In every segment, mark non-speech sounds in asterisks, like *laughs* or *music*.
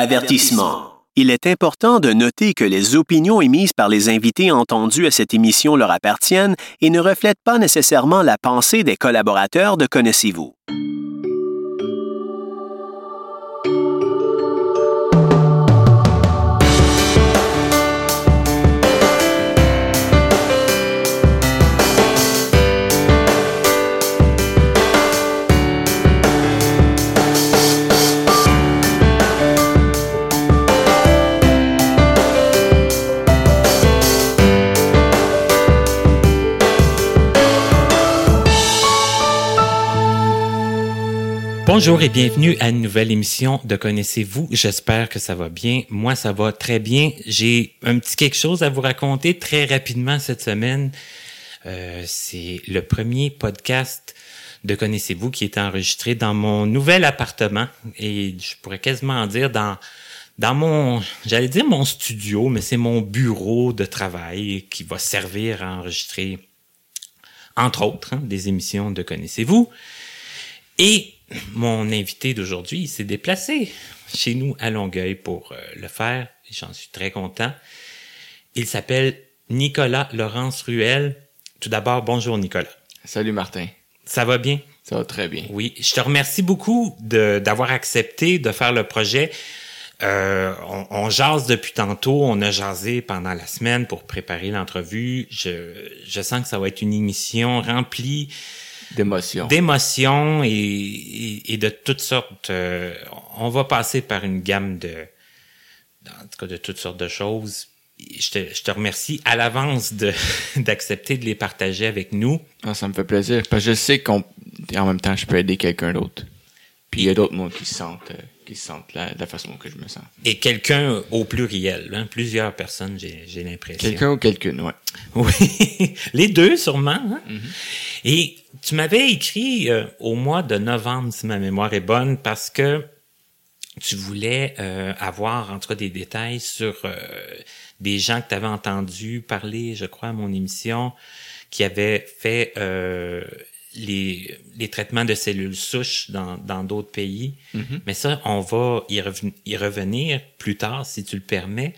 Avertissement. Il est important de noter que les opinions émises par les invités entendus à cette émission leur appartiennent et ne reflètent pas nécessairement la pensée des collaborateurs de Connaissez-vous. Bonjour et bienvenue à une nouvelle émission de Connaissez-vous? J'espère que ça va bien. Moi, ça va très bien. J'ai un petit quelque chose à vous raconter très rapidement cette semaine. Euh, c'est le premier podcast de Connaissez-vous qui est enregistré dans mon nouvel appartement et je pourrais quasiment dire dans dans mon, j'allais dire mon studio, mais c'est mon bureau de travail qui va servir à enregistrer, entre autres, hein, des émissions de Connaissez-vous. Et mon invité d'aujourd'hui s'est déplacé chez nous à Longueuil pour euh, le faire j'en suis très content. Il s'appelle Nicolas Laurence Ruel. Tout d'abord, bonjour Nicolas. Salut Martin. Ça va bien? Ça va très bien. Oui, je te remercie beaucoup d'avoir accepté de faire le projet. Euh, on, on, jase depuis tantôt, on a jasé pendant la semaine pour préparer l'entrevue. Je, je sens que ça va être une émission remplie d'émotions. D'émotions et, et, de toutes sortes. Euh, on va passer par une gamme de, en tout cas, de toutes sortes de choses. Je te, je te remercie à l'avance de *laughs* d'accepter de les partager avec nous. Ah, ça me fait plaisir parce que je sais qu'en même temps je peux aider quelqu'un d'autre. Puis il y a d'autres mots qui se sentent. Euh, qui se sentent la, la façon que je me sens. Et quelqu'un au pluriel, hein? plusieurs personnes, j'ai l'impression. Quelqu'un ou quelqu'une, ouais. *laughs* Oui, les deux sûrement. Hein? Mm-hmm. Et tu m'avais écrit euh, au mois de novembre, si ma mémoire est bonne, parce que tu voulais euh, avoir en tout cas des détails sur euh, des gens que tu avais entendu parler, je crois, à mon émission, qui avaient fait les, les traitements de cellules souches dans d'autres pays. Mm-hmm. Mais ça, on va y, y, revenir plus tard, si tu le permets.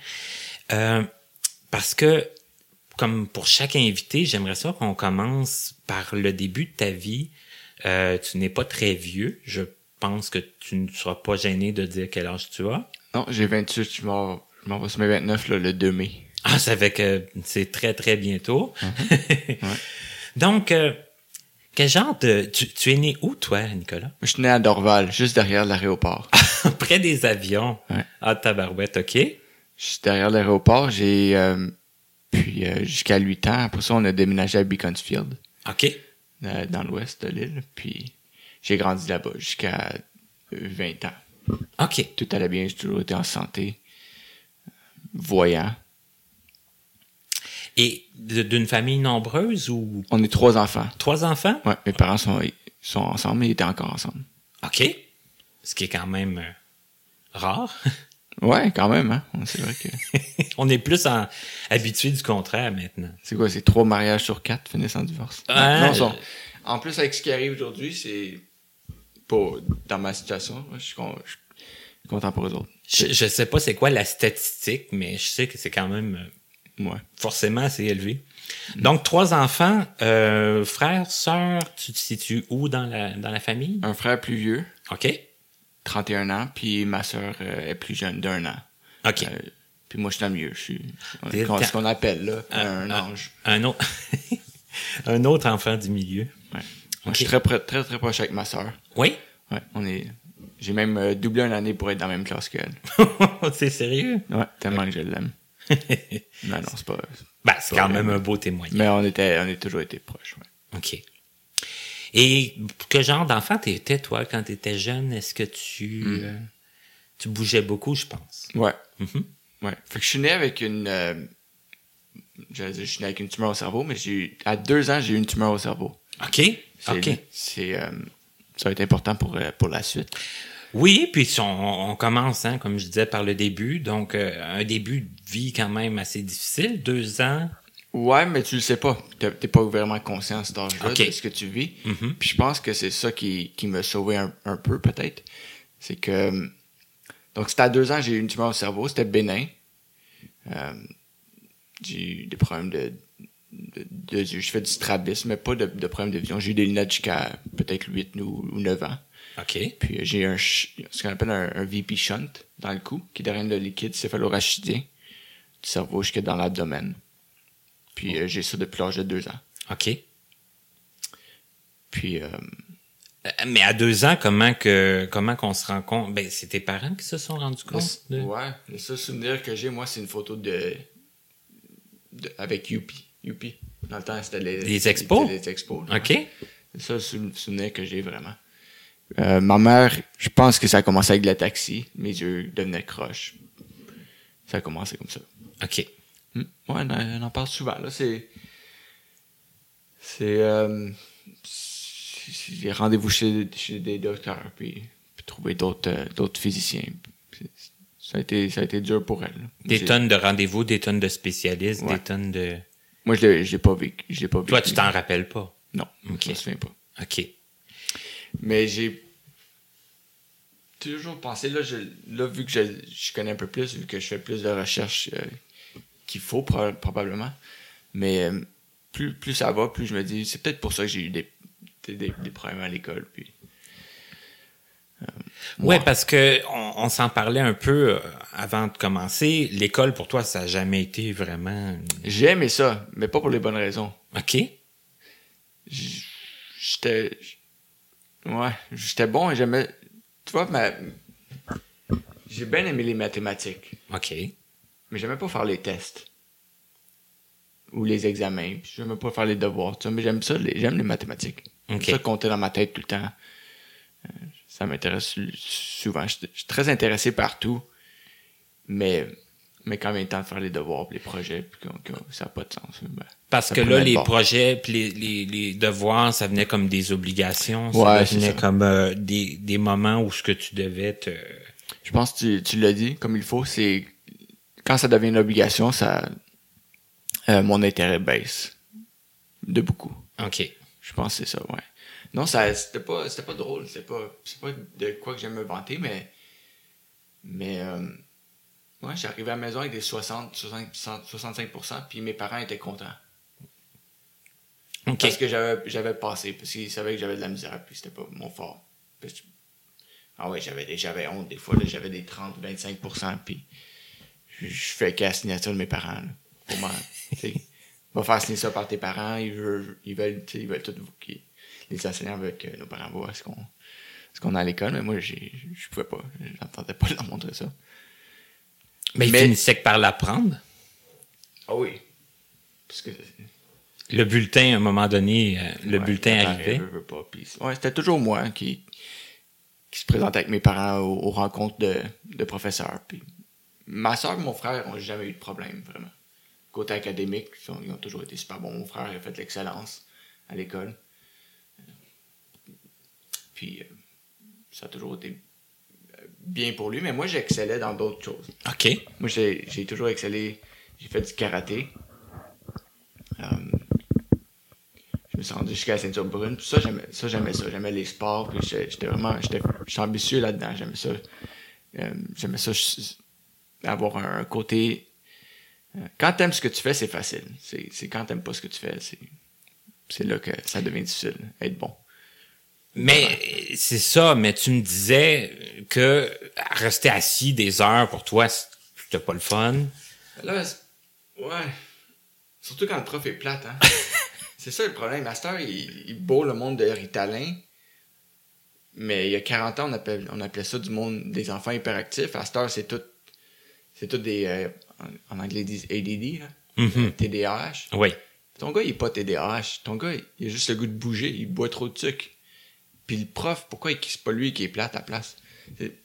Euh, parce que, comme pour chaque invité, j'aimerais ça qu'on commence par le début de ta vie. Euh, tu n'es pas très vieux. Je pense que tu ne seras pas gêné de dire quel âge tu as. Non, j'ai 28. Je m'en vais sur mes 29 là, le 2 mai. Ah, ça fait que c'est très, très bientôt. Mm-hmm. *laughs* ouais. Donc, euh, quel genre de... Tu, es né où, toi, Nicolas? Je suis né à Dorval, juste derrière l'aéroport. *laughs* Près des avions? Ouais. Ah, tabarouette, OK. Juste derrière l'aéroport, j'ai... Euh, puis euh, jusqu'à 8 ans. Après ça, on a déménagé à Beaconsfield. OK. Euh, dans l'ouest de l'île. Puis j'ai grandi là-bas jusqu'à 20 ans. OK. Tout allait bien, j'ai toujours été en santé. Voyant. Et d'une famille nombreuse ou? On est trois enfants. Trois enfants? Ouais, mes parents sont, sont ensemble, mais ils étaient encore ensemble. OK. Ce qui est quand même euh, rare. *laughs* ouais, quand même, hein. C'est vrai que. *laughs* On est plus en, habitué du contraire maintenant. C'est quoi, c'est trois mariages sur quatre finissent en divorce? non, sont... En plus, avec ce qui arrive aujourd'hui, c'est pas dans ma situation. Je suis, content pour eux autres. Je, je sais pas c'est quoi la statistique, mais je sais que c'est quand même euh, Ouais. Forcément, c'est élevé. Donc, trois enfants, euh, frère, sœur, tu te situes où dans la, dans la famille? Un frère plus vieux. OK. 31 ans, puis ma sœur euh, est plus jeune d'un an. OK. Euh, puis moi, je suis dans le mieux. Je suis ce qu'on appelle là, un, ange. Un, autre, *laughs* un autre enfant du milieu. Ouais. Je suis très, très, très, très proche avec ma sœur. Oui? Ouais, on est... J'ai même doublé une année pour être dans la même classe qu'elle. *laughs* c'est sérieux? Ouais, tellement que je l'aime. *laughs* non, non, c'est pas. Ben, c'est quand même un beau témoignage. Mais on était, on a toujours été proches, ouais. OK. Et quel genre d'enfant t'étais, toi, quand t'étais jeune? Est-ce que tu, mm. euh, tu bougeais beaucoup, je pense? Ouais. Mm-hmm. Ouais. Fait que je suis né avec une, euh, dire, je suis né avec une tumeur au cerveau, mais j'ai, à deux ans, j'ai eu une tumeur au cerveau. OK. OK. C'est, euh, ça va être important pour, euh, pour la suite. Oui, puis on, on commence, hein, comme je disais, par le début. Donc, euh, un début de vie quand même assez difficile, deux ans. Ouais, mais tu le sais pas. T'es pas vraiment conscient à cet âge-là de ce que tu vis. Mm-hmm. Puis je pense que c'est ça qui, qui m'a sauvé un, peu, peut-être. C'est que Donc, c'était à deux ans, j'ai eu une tumeur au cerveau. C'était bénin. Euh, j'ai eu des problèmes de, de, yeux. Je fais du strabisme, mais pas de, de problème de vision. J'ai eu des lunettes jusqu'à peut-être 8 ou, ou 9 ans. OK. Puis euh, j'ai un ce qu'on appelle un, VP shunt dans le cou qui draine le liquide céphalorachidien du cerveau jusque dans l'abdomen. Puis euh, j'ai ça depuis l'âge de deux ans. OK. Puis... Euh, mais à deux ans, comment que comment qu'on se rend compte? Ben, c'est tes parents qui se sont rendus compte? De... Ouais. Le seul souvenir que j'ai, moi, c'est une photo de, avec Youpi. Youpi. Dans le temps, c'était les, les expos? Les, expos. OK. C'est ça le souvenir que j'ai vraiment. Euh, ma mère, je pense que ça a commencé avec le taxi. Mes yeux devenaient croches. Ça a commencé comme ça. OK. Hmm. Ouais, on, en parle souvent. Là, c'est. C'est. Euh, rendez-vous chez, chez, des docteurs, puis, trouver d'autres euh, d'autres physiciens. Ça a, été, ça a été dur pour elle. Des tonnes de rendez-vous, des tonnes de spécialistes, des tonnes de. Moi, je l'ai pas vécu. pas vécu. Toi, tu t'en rappelles pas? Non. je me souviens pas. OK. Mais j'ai toujours pensé, là, je, là vu que je, je, connais un peu plus, vu que je fais plus de recherches euh, qu'il faut probablement, mais euh, plus, plus ça va, plus je me dis, c'est peut-être pour ça que j'ai eu des, des, problèmes à l'école. Puis, euh, ouais, parce que on, on s'en parlait un peu avant de commencer. L'école, pour toi, ça n'a jamais été vraiment... J'ai aimé ça, mais pas pour les bonnes raisons. OK. J'étais Ouais, j'étais bon et j'aimais. Tu vois, ma... j'ai bien aimé les mathématiques. OK. Mais j'aimais pas faire les tests. Ou les examens. Puis j'aimais pas faire les devoirs. Tu vois, mais j'aime ça, j'aime les mathématiques. OK. Ça compter dans ma tête tout le temps. Euh, ça m'intéresse souvent. Je suis très intéressé partout. Mais mais quand même temps de faire les devoirs les projets puis ça n'a pas de sens ben, parce que là les projets puis les, les, les, devoirs ça venait comme des obligations ça venait comme euh, des, des moments où ce que tu devais te je pense que tu, tu l'as dit comme il faut c'est quand ça devient une obligation ça euh, mon intérêt baisse. De beaucoup. Ok. Je pense que c'est ça ouais. Non ça c'était pas c'était pas drôle c'est pas c'est pas de quoi que j'aime me vanter mais mais euh, Ouais, arrivé à la maison avec des 60, 65%, puis mes parents étaient contents. Parce que j'avais, j'avais passé, parce qu'ils savaient que j'avais de la misère, puis c'était pas mon fort. ah ouais, j'avais, j'avais honte des fois, j'avais des 30, 25%, puis je, fais qu'à la signature de mes parents. Là, pour *laughs* va faire signer ça par tes parents, ils veulent, ils veulent, ils veulent tout, les enseignants veulent que nos parents voient ce qu'on, ce qu'on a à l'école, mais moi, je pouvais pas, j'entendais pas leur montrer ça. Mais, il finissait que par l'apprendre. Ah oui. Parce que... Le bulletin, à un moment donné, euh, le bulletin arrivait. ouais, c'était toujours moi qui, qui se présentait avec mes parents aux, rencontres de, de, professeurs. Puis ma soeur et mon frère n'ont jamais eu de problème, vraiment. Côté académique, ils ont, toujours été super bons. Mon frère a fait de l'excellence à l'école. Puis euh, ça a toujours été bien pour lui, mais moi, j'excellais dans d'autres choses. OK. Moi, j'ai toujours excellé. J'ai fait du karaté. Euh, je me suis rendu jusqu'à la ceinture brune. Puis ça, j'aimais ça. J'aimais ça. J'aimais les sports. Puis j'étais vraiment... J'étais ambitieux là-dedans. J'aimais ça. Euh, j'aimais ça avoir un, côté... Euh, quand t'aimes ce que tu fais, c'est facile. C'est quand t'aimes pas ce que tu fais, c'est là que ça devient difficile, être bon. Mais c'est ça, mais tu me disais que rester assis des heures pour toi, c'était pas le fun. Là, ouais. Surtout quand le prof est plate, hein. *laughs* c'est ça le problème. Master, il, il beau le monde de Ritalin. Mais il y a 40 ans, on appelait, on appelait ça du monde des enfants hyperactifs. À c'est tout, c'est tout des, euh, en, anglais, ils disent ADD, là. TDAH. Mm-hmm. Oui. Ton gars, il est pas TDAH. Ton gars, il a juste le goût de bouger. Il boit trop de sucre. Puis le prof, pourquoi c'est pas lui qui est plate à place?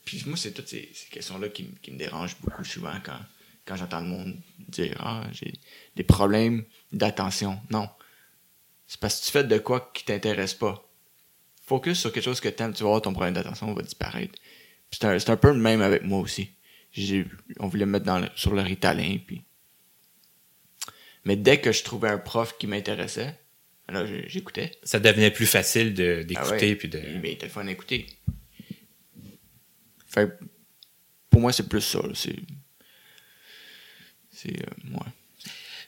Puis moi, c'est toutes ces, questions-là qui, me dérangent beaucoup souvent quand, j'entends le monde dire Ah, j'ai des problèmes d'attention. Non. C'est parce que tu fais de quoi qui t'intéresse pas. Focus sur quelque chose que t'aimes, tu vas voir ton problème d'attention va disparaître. C'est un, peu le même avec moi aussi. On voulait me mettre dans sur le ritalin, puis. Mais dès que je trouvais un prof qui m'intéressait, alors, j'écoutais. Ça devenait plus facile d'écouter. Ah puis de... Mais il était fun d'écouter. Fait pour moi, c'est plus ça. C'est. C'est. euh, ouais.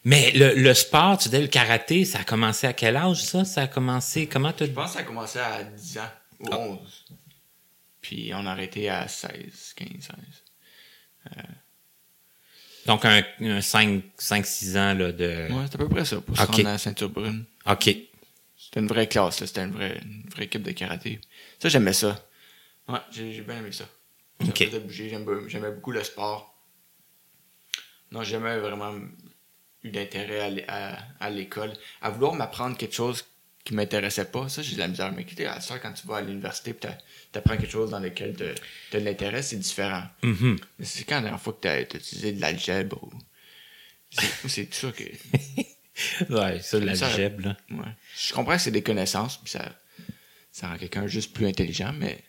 Mais le, le sport, tu dis le karaté, ça a commencé à quel âge, ça? Ça a commencé, comment tu Je pense que ça a commencé à 10 ans ou 11. Puis on a arrêté à 16, 15, 16. Donc, un, un 5, 5, 6 ans, là, de... Ouais, c'est à peu près ça pour se Ok. rendre à la ceinture brune. OK. C'était une vraie classe, là. C'était une vraie, une vraie équipe de karaté. Ça, j'aimais ça. Ouais, j'ai bien aimé ça. Ça Ok. me faisait bouger. J'aimais beaucoup le sport. Non, j'ai jamais vraiment eu d'intérêt à à, à l'école. À vouloir m'apprendre quelque chose qui m'intéressait pas, ça, j'ai de la misère. Mais écoutez, à ça, quand tu vas à l'université et t'apprends quelque chose dans lequel tu as de l'intérêt, c'est différent. Mhm. Mais c'est quand la dernière fois que t'as as utilisé de l'algèbre ou... C'est c'est sûr que... *laughs* Ouais, ça, l'algèbre, là. Ouais. Je comprends que c'est des connaissances, puis ça, ça rend quelqu'un juste plus intelligent, mais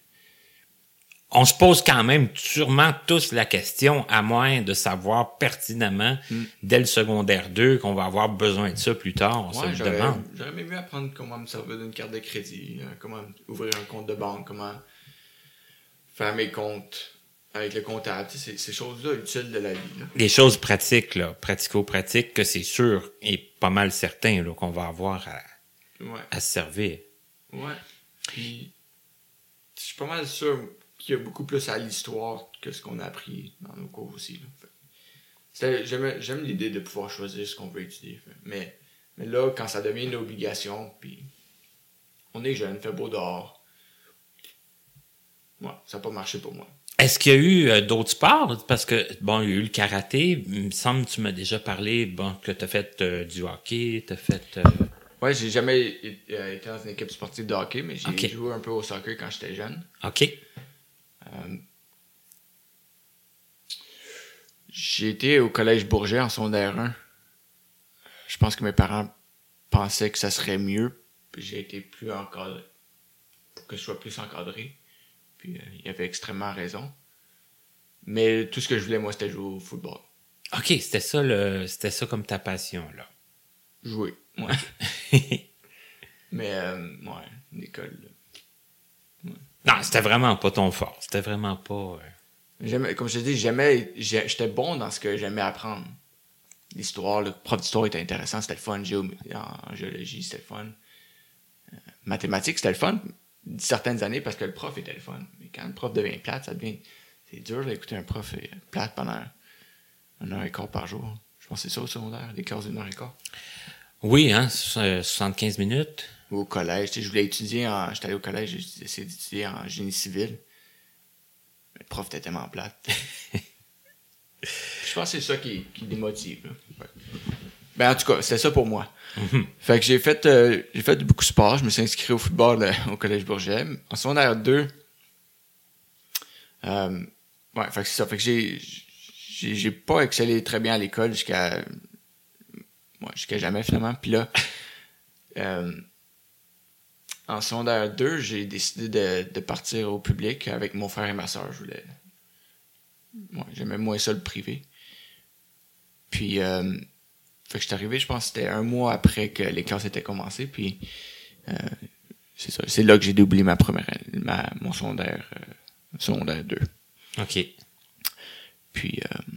On se pose quand même sûrement tous la question, à moins de savoir pertinemment, Hmm. dès le secondaire 2, qu'on va avoir besoin de ça plus tard. On se ouais, le j'aurais demande. j'aurais aimé mieux apprendre comment me servir d'une carte de crédit, euh, comment ouvrir un compte de banque, comment faire mes comptes avec le comptable. Tu sais, c'est ces choses-là utiles de la vie. Là. Des choses pratiques, là, pratico-pratiques, que c'est sûr et pas mal certain là, qu'on va avoir à, Ouais. à se servir. Ouais. Puis, je suis pas mal sûr qu'il y a beaucoup plus à l'histoire que ce qu'on a appris dans nos cours aussi. J'aime j'aime l'idée de pouvoir choisir ce qu'on veut étudier. Fait. Mais, mais là, quand ça devient une obligation, puis on est jeune, fait beau dehors, ouais, ça n'a pas marché pour moi. Est-ce qu'il y a eu euh, d'autres sports? Parce que, bon, il y a eu le karaté. Il me semble que tu m'as déjà parlé, bon, que tu as fait euh, du hockey, tu as fait... euh, Ouais, j'ai jamais été dans une équipe sportive de hockey, mais j'ai joué un peu au soccer quand j'étais jeune. OK. J'ai été au collège Bourget en secondaire 1. Je pense que mes parents pensaient que ça serait mieux. J'ai été plus encadré. Pour que je sois plus encadré. Puis euh, il avait extrêmement raison. Mais tout ce que je voulais, moi, c'était jouer au football. OK, c'était ça, le, c'était ça comme ta passion, là. Jouer. Ouais. *laughs* Mais, euh, ouais, l'école. là. non, c'était vraiment pas ton fort. C'était vraiment pas... euh, J'aimais- comme je te dis, j'aimais, j'ai- j'étais bon dans ce que j'aimais apprendre. L'histoire, le prof d'histoire était intéressant, c'était le fun. En géologie, c'était le fun. Euh, mathématiques, c'était le fun. Certaines années parce que le prof était le fun. Mais quand le prof devient plate, ça devient. C'est dur d'écouter un prof euh, plate pendant une heure et quart par jour. Je pense que c'est ça au secondaire, des classes d'une heure et quart. Oui, hein, so- euh, 75 minutes. Au collège. Tu sais, je voulais étudier en. J'étais allé au collège, j'ai essayé d'étudier en génie civil. Mais le prof était tellement plate. *laughs* je pense que c'est ça qui, qui démotive. Ouais. Ben, en tout cas, c'était ça pour moi. Fait que j'ai fait, euh, j'ai fait beaucoup de sport. Je me suis inscrit au football euh, au collège Bourget. En secondaire 2, euh, ouais, fait que c'est ça. Fait que j'ai, j'ai, j'ai pas excellé très bien à l'école jusqu'à, ouais, jusqu'à jamais finalement. Puis là, euh, en secondaire 2, j'ai décidé de, de partir au public avec mon frère et ma soeur. Je voulais. Ouais, j'aimais moins ça le privé. Puis, euh, fait que je suis arrivé, je pense que c'était un mois après que les classes étaient commencées. Puis, euh, c'est ça. C'est là que j'ai oublié ma première, ma, mon secondaire, euh, secondaire 2. OK. Puis, euh,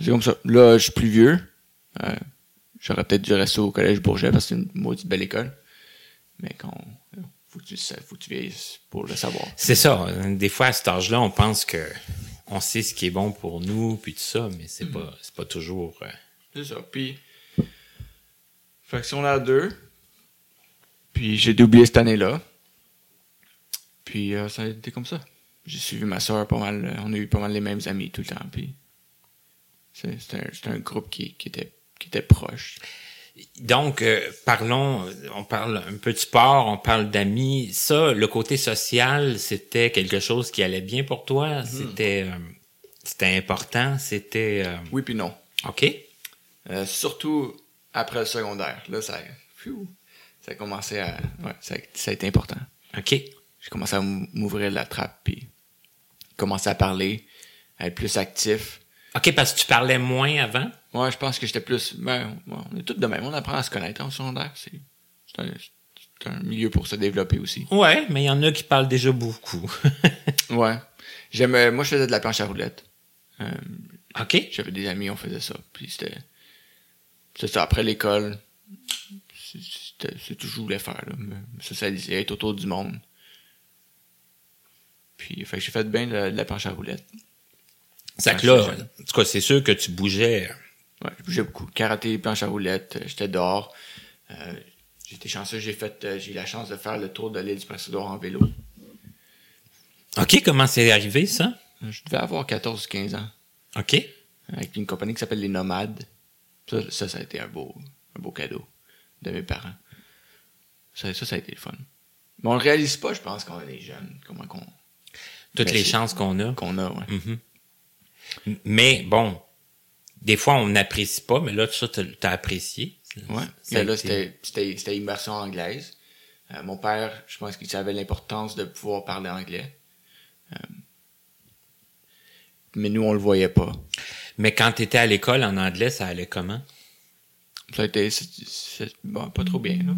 c'est comme ça. Là, je suis plus vieux. Euh, J'aurais peut-être dû rester au collège Bourget parce que c'est une maudite belle école. Mais quand faut que tu, faut que tu vieillisses pour le savoir. C'est ça. Des fois, à cet âge-là, on pense que on sait ce qui est bon pour nous, puis tout ça, mais c'est pas, c'est pas toujours... euh, C'est ça. Puis, fait que a deux, puis j'ai oublié cette année-là. Puis euh, ça a été comme ça. J'ai suivi ma soeur pas mal. euh, On a eu pas mal les mêmes amis tout le temps. Puis c'était un, un groupe qui, qui était qui était proche. Donc, euh, parlons, on parle un peu de sport, on parle d'amis. Ça, le côté social, c'était quelque chose qui allait bien pour toi? C'était euh, c'était important? C'était... euh, Oui puis non. OK? Surtout après le secondaire. Là, ça, pfiou, ça a commencé à. Ouais, ça, a- ça a été important. OK. J'ai commencé à m'ouvrir la trappe, puis commencer à parler, à être plus actif. OK, parce que tu parlais moins avant? Ouais, je pense que j'étais plus. Ben, on est tous de même. On apprend à se connaître en secondaire. C'est un, milieu pour se développer aussi. Ouais, mais il y en a qui parlent déjà beaucoup. *laughs* Ouais. J'aime, euh, moi, je faisais de la planche à roulettes. Euh, OK. J'avais des amis, on faisait ça. Puis c'était. C'est ça, après l'école. c'est- C'était tout ce que je voulais faire, là. Me socialiser, être autour du monde. Puis, fait j'ai fait bien de la, de la planche à roulettes. Ça que là, en tout cas, c'est sûr que tu bougeais. Ouais, je bougeais beaucoup. Karaté, planche à roulettes, euh, j'étais dehors. Euh, j'étais chanceux, j'ai fait, euh, j'ai eu la chance de faire le tour de l'île du Prince-Édouard en vélo. OK, comment c'est arrivé, ça? Je devais avoir 14-15 ans. OK. Avec une compagnie qui s'appelle Les Nomades. Ça, ça, ça a été un beau, un beau cadeau de mes parents. Ça, ça, ça a été le fun. Mais on le réalise pas, je pense, quand on est jeune. Comment qu'on, Toutes Ben, les chances qu'on a. qu'on a, ouais. Mais bon, des fois, on n'apprécie pas, mais là, ça, t'as apprécié. Ouais. Mais là, c'était, immersion anglaise. Euh, mon père, je pense qu'il savait l'importance de pouvoir parler anglais. Euh, mais nous, on le voyait pas. Mais quand tu étais à l'école en anglais, ça allait comment? Ça a été, bon, pas trop bien, là.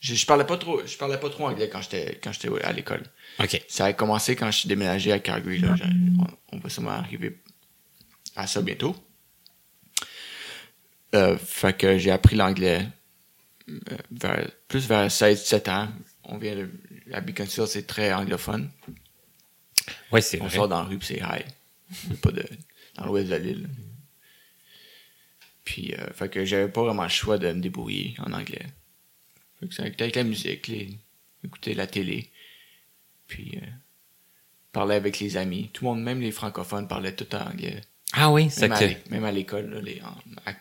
Je, je parlais pas trop, je parlais pas trop anglais quand j'étais, quand j'étais à l'école. OK. Ça a commencé quand je suis déménagé à Calgary. Là. J'ai- On, on va sûrement arriver à ça bientôt. Euh, fait que j'ai appris l'anglais euh, vers, plus vers 16-17 ans. On vient de, à Beaconsfield, c'est très anglophone. Oui, c'est On vrai. sort dans la rue c'est high. Pas de, dans l'ouest de l'île. Puis, euh, fait que j'avais pas vraiment le choix de me débrouiller en anglais. Fait que c'était avec la musique, les, écouter la télé. Puis, euh, parler avec les amis. Tout le monde, même les francophones, parlaient tout en anglais. Ah oui, c'est Même, à que... même à l'école, là, les, à-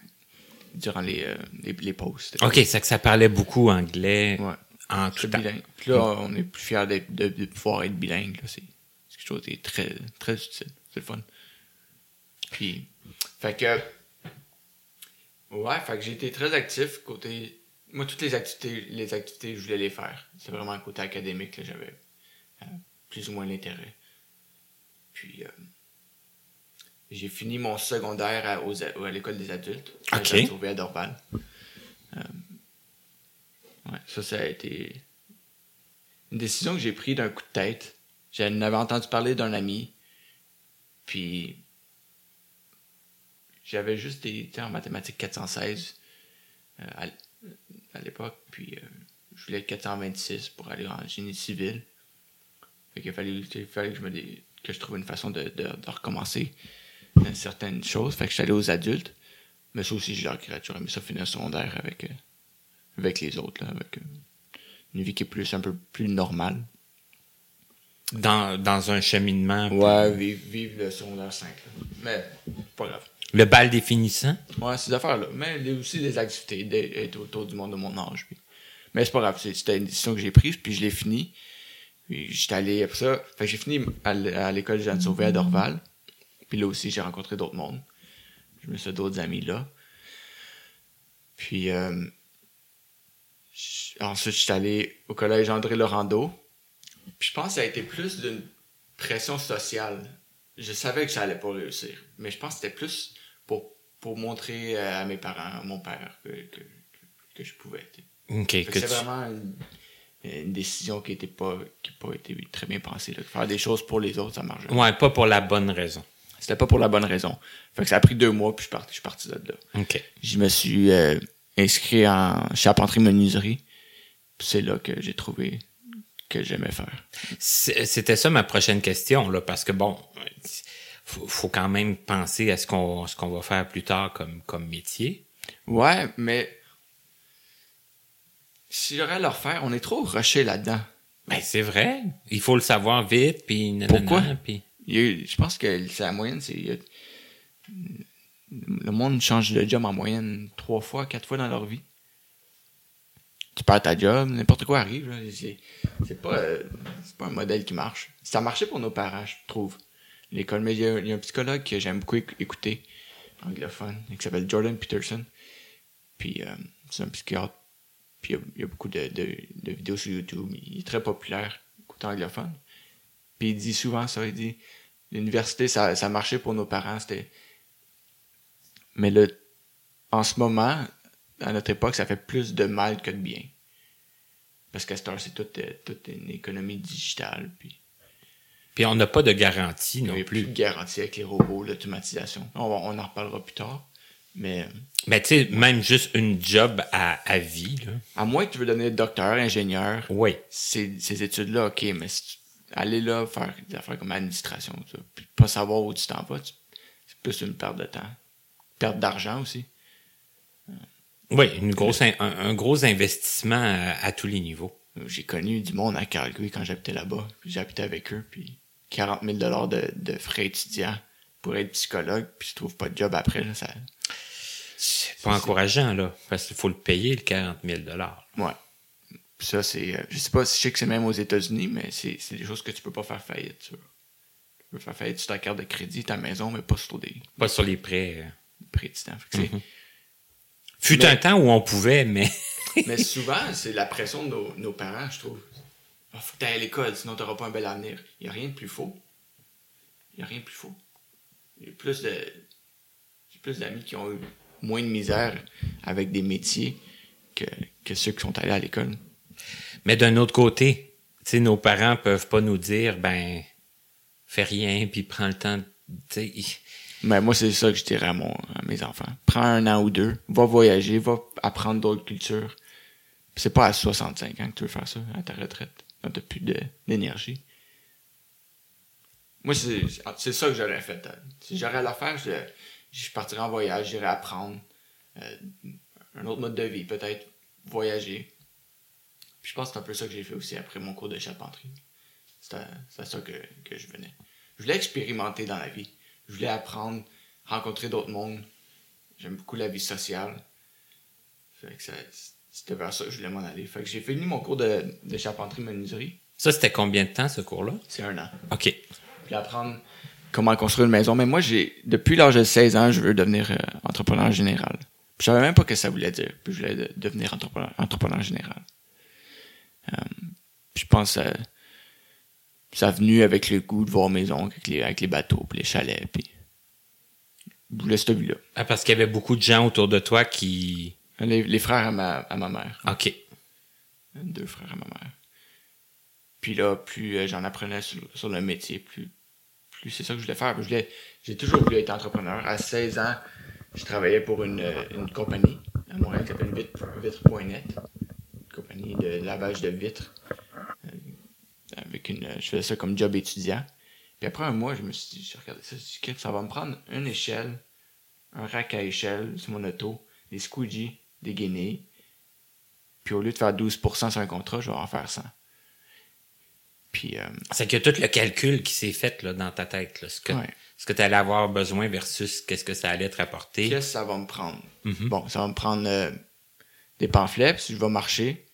durant les, euh, les, les. C'était- OK, c'est que ça parlait beaucoup anglais Ouais. en tout temps. bilingue. Puis là, on est plus fiers d'être- de, de pouvoir être bilingue. là. C'est c'est quelque chose qui est très, très utile. C'est le fun. Puis, fait que. Ouais, fait que j'ai été très actif côté. Moi, toutes les activités, les activités, je voulais les faire. C'est vraiment côté académique, là, j'avais euh, plus ou moins l'intérêt. Puis, euh, j'ai fini mon secondaire à, aux a- à l'école des adultes. Ok. J'ai trouvé à Dorval. Euh, ouais, ça, ça a été une décision que j'ai prise d'un coup de tête. J'en avais entendu parler d'un ami, puis j'avais juste des, en mathématiques 416 euh, à, l'époque, puis euh, je voulais 426 pour aller en génie civil. Fait qu'il fallait, il fallait que je me dé- que je trouve une façon de, de, de recommencer certaines choses. Fait que je suis allé aux adultes. Mais ça aussi, le regrette. J'aurais aimé ça finir secondaire avec, euh, avec les autres, là, avec euh, une vie qui est plus un peu plus normale. Dans, dans un cheminement. Ouais, vivre, vivre le secondaire 5. là. Mais, pas grave. Le bal définissant? Ouais, ces affaires-là. Mais il y a aussi des activités, d'être autour du monde de mon âge. puis- Mais c'est pas grave, c'était une décision que j'ai prise, puis je l'ai fini. Puis j'étais allé après ça. Fait que j'ai fini à l'école Jeanne Sauvé à Dorval. Puis là aussi, j'ai rencontré d'autres mondes. Je me suis fait d'autres amis là. Puis euh, ensuite, j'étais allé au collège André Laurando. Puis je pense que ça a été plus d'une pression sociale. Je savais que ça allait pas réussir. Mais je pense que c'était plus pour, pour montrer euh, à mes parents, à mon père, que, que, je pouvais. tu sais. OK. Fait que que C'est tu- vraiment une, une décision qui était pas qui pas été très bien pensée. là. Faire des choses pour les autres, ça marche. Ouais, pas pour la bonne raison. C'était pas pour la bonne raison. Fait que ça a pris deux mois, puis je suis parti, je suis parti de là. OK. Je me suis euh, inscrit en charpenterie-menuiserie. C'est là que j'ai trouvé que j'aimais faire. C'était ça ma prochaine question, là, parce que bon, faut, faut quand même penser à ce qu'on ce qu'on va faire plus tard comme, comme métier. Ouais, mais si j'aurais à le refaire, on est trop rushé là-dedans. Ben, c'est vrai. Il faut le savoir vite, puis nanana, Pourquoi? puis... Je pense que c'est la moyenne, c'est. Le monde change de job en moyenne trois fois, quatre fois dans leur vie. Tu perds ta job, n'importe quoi arrive. C'est pas, pas un modèle qui marche. Ça a marché pour nos parents, je trouve. L'école, mais il y, a, un psychologue que j'aime beaucoup éc- écouter, anglophone, qui s'appelle Jordan Peterson. Puis euh, c'est un psychiatre. Puis il y a, beaucoup de, vidéos sur YouTube. Il est très populaire, côté anglophone. Puis il dit souvent ça, il dit l'université, ça, ça marchait pour nos parents, c'était. Mais le, en ce moment, à notre époque, ça fait plus de mal que de bien. Parce qu'à cette heure, c'est toute, euh, toute une économie digitale. Puis... Puis on n'a pas de garantie Il non n'y a plus plus. de garantie avec les robots, l'automatisation. On, en reparlera plus tard. Mais Mais tu sais, même juste une job à, à vie, là. à moins que tu veux devenir docteur, ingénieur, Oui. ces, ces études-là, OK, mais si tu- aller là faire des affaires comme administration, tu vois, puis pas savoir où tu t'en vas, tu- c'est plus une perte de temps. Perte d'argent aussi. Oui, une grosse, in- un, un gros investissement à, à tous les niveaux. J'ai connu du monde à Calgary quand j'habitais là-bas. puis J'habitais avec eux, puis 40 000 de, de frais étudiants pour être psychologue, puis je trouve pas de job après. Là, ça... C'est pas encourageant, là, parce qu'il faut le payer, le 40 000 Ouais. Ça, c'est. euh, je sais pas si je sais que c'est même aux États-Unis, mais c'est c'est des choses que tu peux pas faire faillite. Tu peux faire faillite sur ta carte de crédit, ta maison, mais pas sur des Pas sur les prêts. euh. prêts que c'est- Fut Mais- un temps où on pouvait, mais *laughs* Mais souvent, c'est la pression de nos, nos parents, je trouve. Il faut que tu ailles à l'école, sinon tu n'auras pas un bel avenir. Il n'y a rien de plus faux. Il n'y a rien de plus faux. J'ai plus de. J'ai plus d'amis qui ont eu moins de misère avec des métiers que, que ceux qui sont allés à l'école. Mais d'un autre côté, nos parents peuvent pas nous dire, ben, fais rien, puis prends le temps, de- tu sais. Mais moi, c'est ça que je dirais à, à mes enfants. Prends un an ou deux, va voyager, va apprendre d'autres cultures. C'est pas à 65 ans que tu veux faire ça, à ta retraite. Quand t'as plus d'énergie. Moi, c'est ça que j'aurais fait. Si j'aurais à faire, je, je partirais en voyage, j'irais apprendre euh, un autre mode de vie, peut-être voyager. Puis je pense que c'est un peu ça que j'ai fait aussi après mon cours de charpenterie. C'était c'était ça que, que je venais. Je voulais expérimenter dans la vie. Je voulais apprendre, rencontrer d'autres mondes. J'aime beaucoup la vie sociale. Fait que c'était vers ça que je voulais m'en aller. Fait que j'ai fini mon cours de, de charpenterie menuiserie. Ça, c'était combien de temps, ce cours-là? C'est un an. OK. Puis apprendre comment construire une maison. Mais moi, j'ai depuis l'âge de 16 ans, je veux devenir euh, entrepreneur général. Puis je savais même pas ce que ça voulait dire. Puis je voulais de- devenir entrepreneur, entrepreneur général. Euh, je pense que ça, ça a venu avec le goût de voir maison, avec les, avec les bateaux, puis les chalets. Puis je voulais cette vie-là. Ah, parce qu'il y avait beaucoup de gens autour de toi qui... Les, les frères à ma, à ma mère. OK. Deux frères à ma mère. Puis là, plus euh, j'en apprenais sur, sur le métier, plus, plus c'est ça que je voulais faire. Je voulais- J'ai toujours voulu être entrepreneur. À 16 ans, je travaillais pour une, euh, une compagnie à Montréal qui s'appelle Vitre- Vitre.net. compagnie de lavage de vitres. Euh, avec une, je faisais ça comme job étudiant. Puis après un mois, je me suis dit, je regardais ça, je me suis dit, ça va me prendre une échelle, un rack à échelle sur mon auto, des squeegees, des guinées. Puis au lieu de faire 12% sur un contrat, je vais en faire 100. Puis, euh, C'est que tout le calcul qui s'est fait là, dans ta tête, là, ce que, Ouais. ce que tu allais avoir besoin versus qu'est-ce que ça allait te rapporter. qu'est-ce que ça va me prendre? Mhm. Bon, ça va me prendre euh, des pamphlets, puis je vais marcher,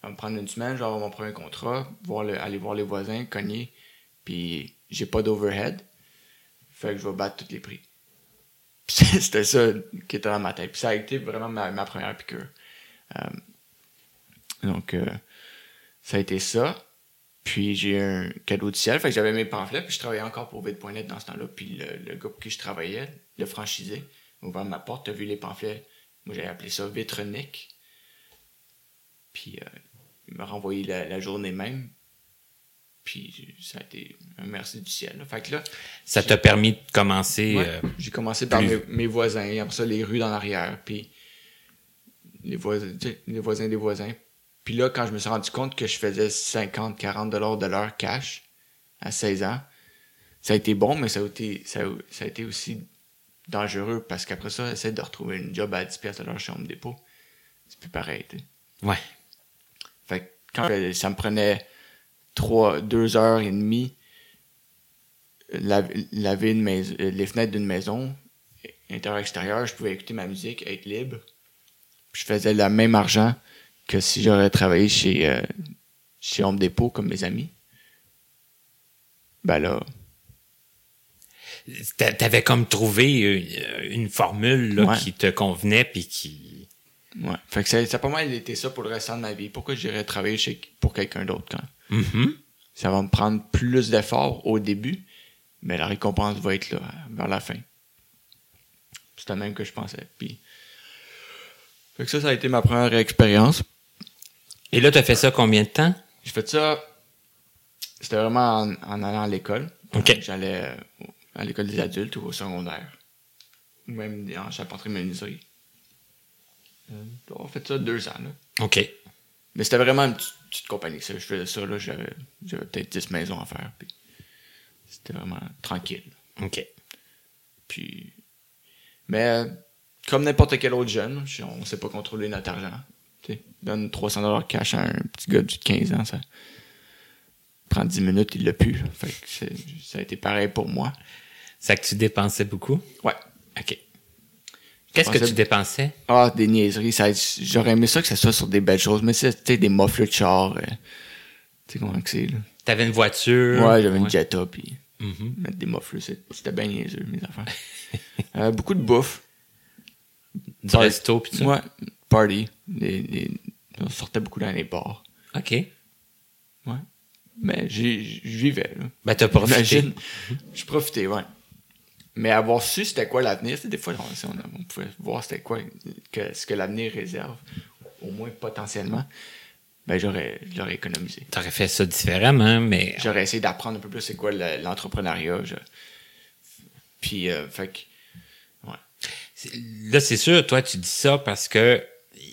ça va me prendre une semaine, je vais avoir mon premier contrat, voir le- aller voir les voisins, cogner, puis j'ai pas d'overhead. Fait que je vais battre tous les prix. *laughs* C'était ça qui était dans ma tête. Puis ça a été vraiment ma, première piqûre. Euh, donc, euh, ça a été ça. Puis j'ai un cadeau du ciel. Fait que j'avais mes pamphlets. Puis je travaillais encore pour Vite.net dans ce temps-là. Puis le, gars pour qui je travaillais, le franchisé, ouvert ma porte. T'as vu les pamphlets? Moi, j'avais appelé ça Vitronic. Puis euh, il m'a renvoyé la, la journée même. Puis ça a été un merci du ciel. là. Fait que là, Ça t'a permis de commencer. Ouais. euh, J'ai commencé par mes, mes voisins, après ça, les rues dans l'arrière, puis les voisins, les voisins des voisins. Puis là, quand je me suis rendu compte que je faisais 50, 40 dollars de l'heure cash à 16 ans, ça a été bon, mais ça a été, ça a, ça a été aussi dangereux parce qu'après ça, essayer de retrouver une job à 10 pièces de l'heure chez Home Depot, c'est plus pareil, tu sais. ouais. Fait que quand ça me prenait trois, deux heures et demie la- laver une maison, les fenêtres d'une maison, intérieur-extérieur, je pouvais écouter ma musique, être libre. Puis je faisais le même argent que si j'aurais travaillé chez, euh, chez Home Depot comme mes amis. Ben là, T'a- T'avais comme trouvé une, une formule là, Ouais. qui te convenait puis qui. Ouais. Fait que ça, pas mal été ça pour le restant de ma vie. Pourquoi j'irais travailler chez, pour quelqu'un d'autre quand? Mhm. Ça va me prendre plus d'efforts au début, mais la récompense va être là vers la fin. C'était le même que je pensais. Puis, fait que ça, ça a été ma première expérience. Et là, t'as fait ça combien de temps? J'ai fait ça c'était vraiment en, en allant à l'école. OK. J'allais euh, à l'école des adultes ou au secondaire. Ou même en charpenterie menuiserie. Euh, on fait ça deux ans, là. OK. Mais c'était vraiment une petite, petite compagnie. Ça. Je faisais ça, là. J'avais, j'avais peut-être 10 maisons à faire. Puis c'était vraiment tranquille. OK. Puis. Mais, comme n'importe quel autre jeune, je- on sait pas contrôler notre argent. Donne 300$ cash à un petit gars de 15 ans, ça prend 10 minutes, il l'a plus. Fait que c'est- ça a été pareil pour moi. C'est que tu dépensais beaucoup? Ouais. OK. Qu'est-ce que tu dépensais? Ah, des niaiseries. J'aurais aimé ça que ça soit sur des belles choses, mais sais, des mufflers de char. euh, tu sais comment que c'est, là. T'avais une voiture? Ouais, j'avais une Jetta, puis Mhm. mettre des mufflers, c'était bien niaiseux, mes affaires. *laughs* Euh, beaucoup de bouffe. Du resto pis tout ça? Ouais, party. Les- les- on sortait beaucoup dans les bars. OK. Ouais. Mais je vivais, là. Ben, t'as profité. Imagine. Je profitais, ouais. Mais avoir su c'était quoi l'avenir, c'est des fois, on, on, on pouvait voir c'était quoi, que, ce que l'avenir réserve, au moins potentiellement, ben j'aurais, j'aurais économisé. T'aurais fait ça différemment, mais J'aurais essayé d'apprendre un peu plus c'est quoi le- l'entrepreneuriat. je- Puis, euh, fait que, ouais. Là, c'est sûr, toi, tu dis ça parce que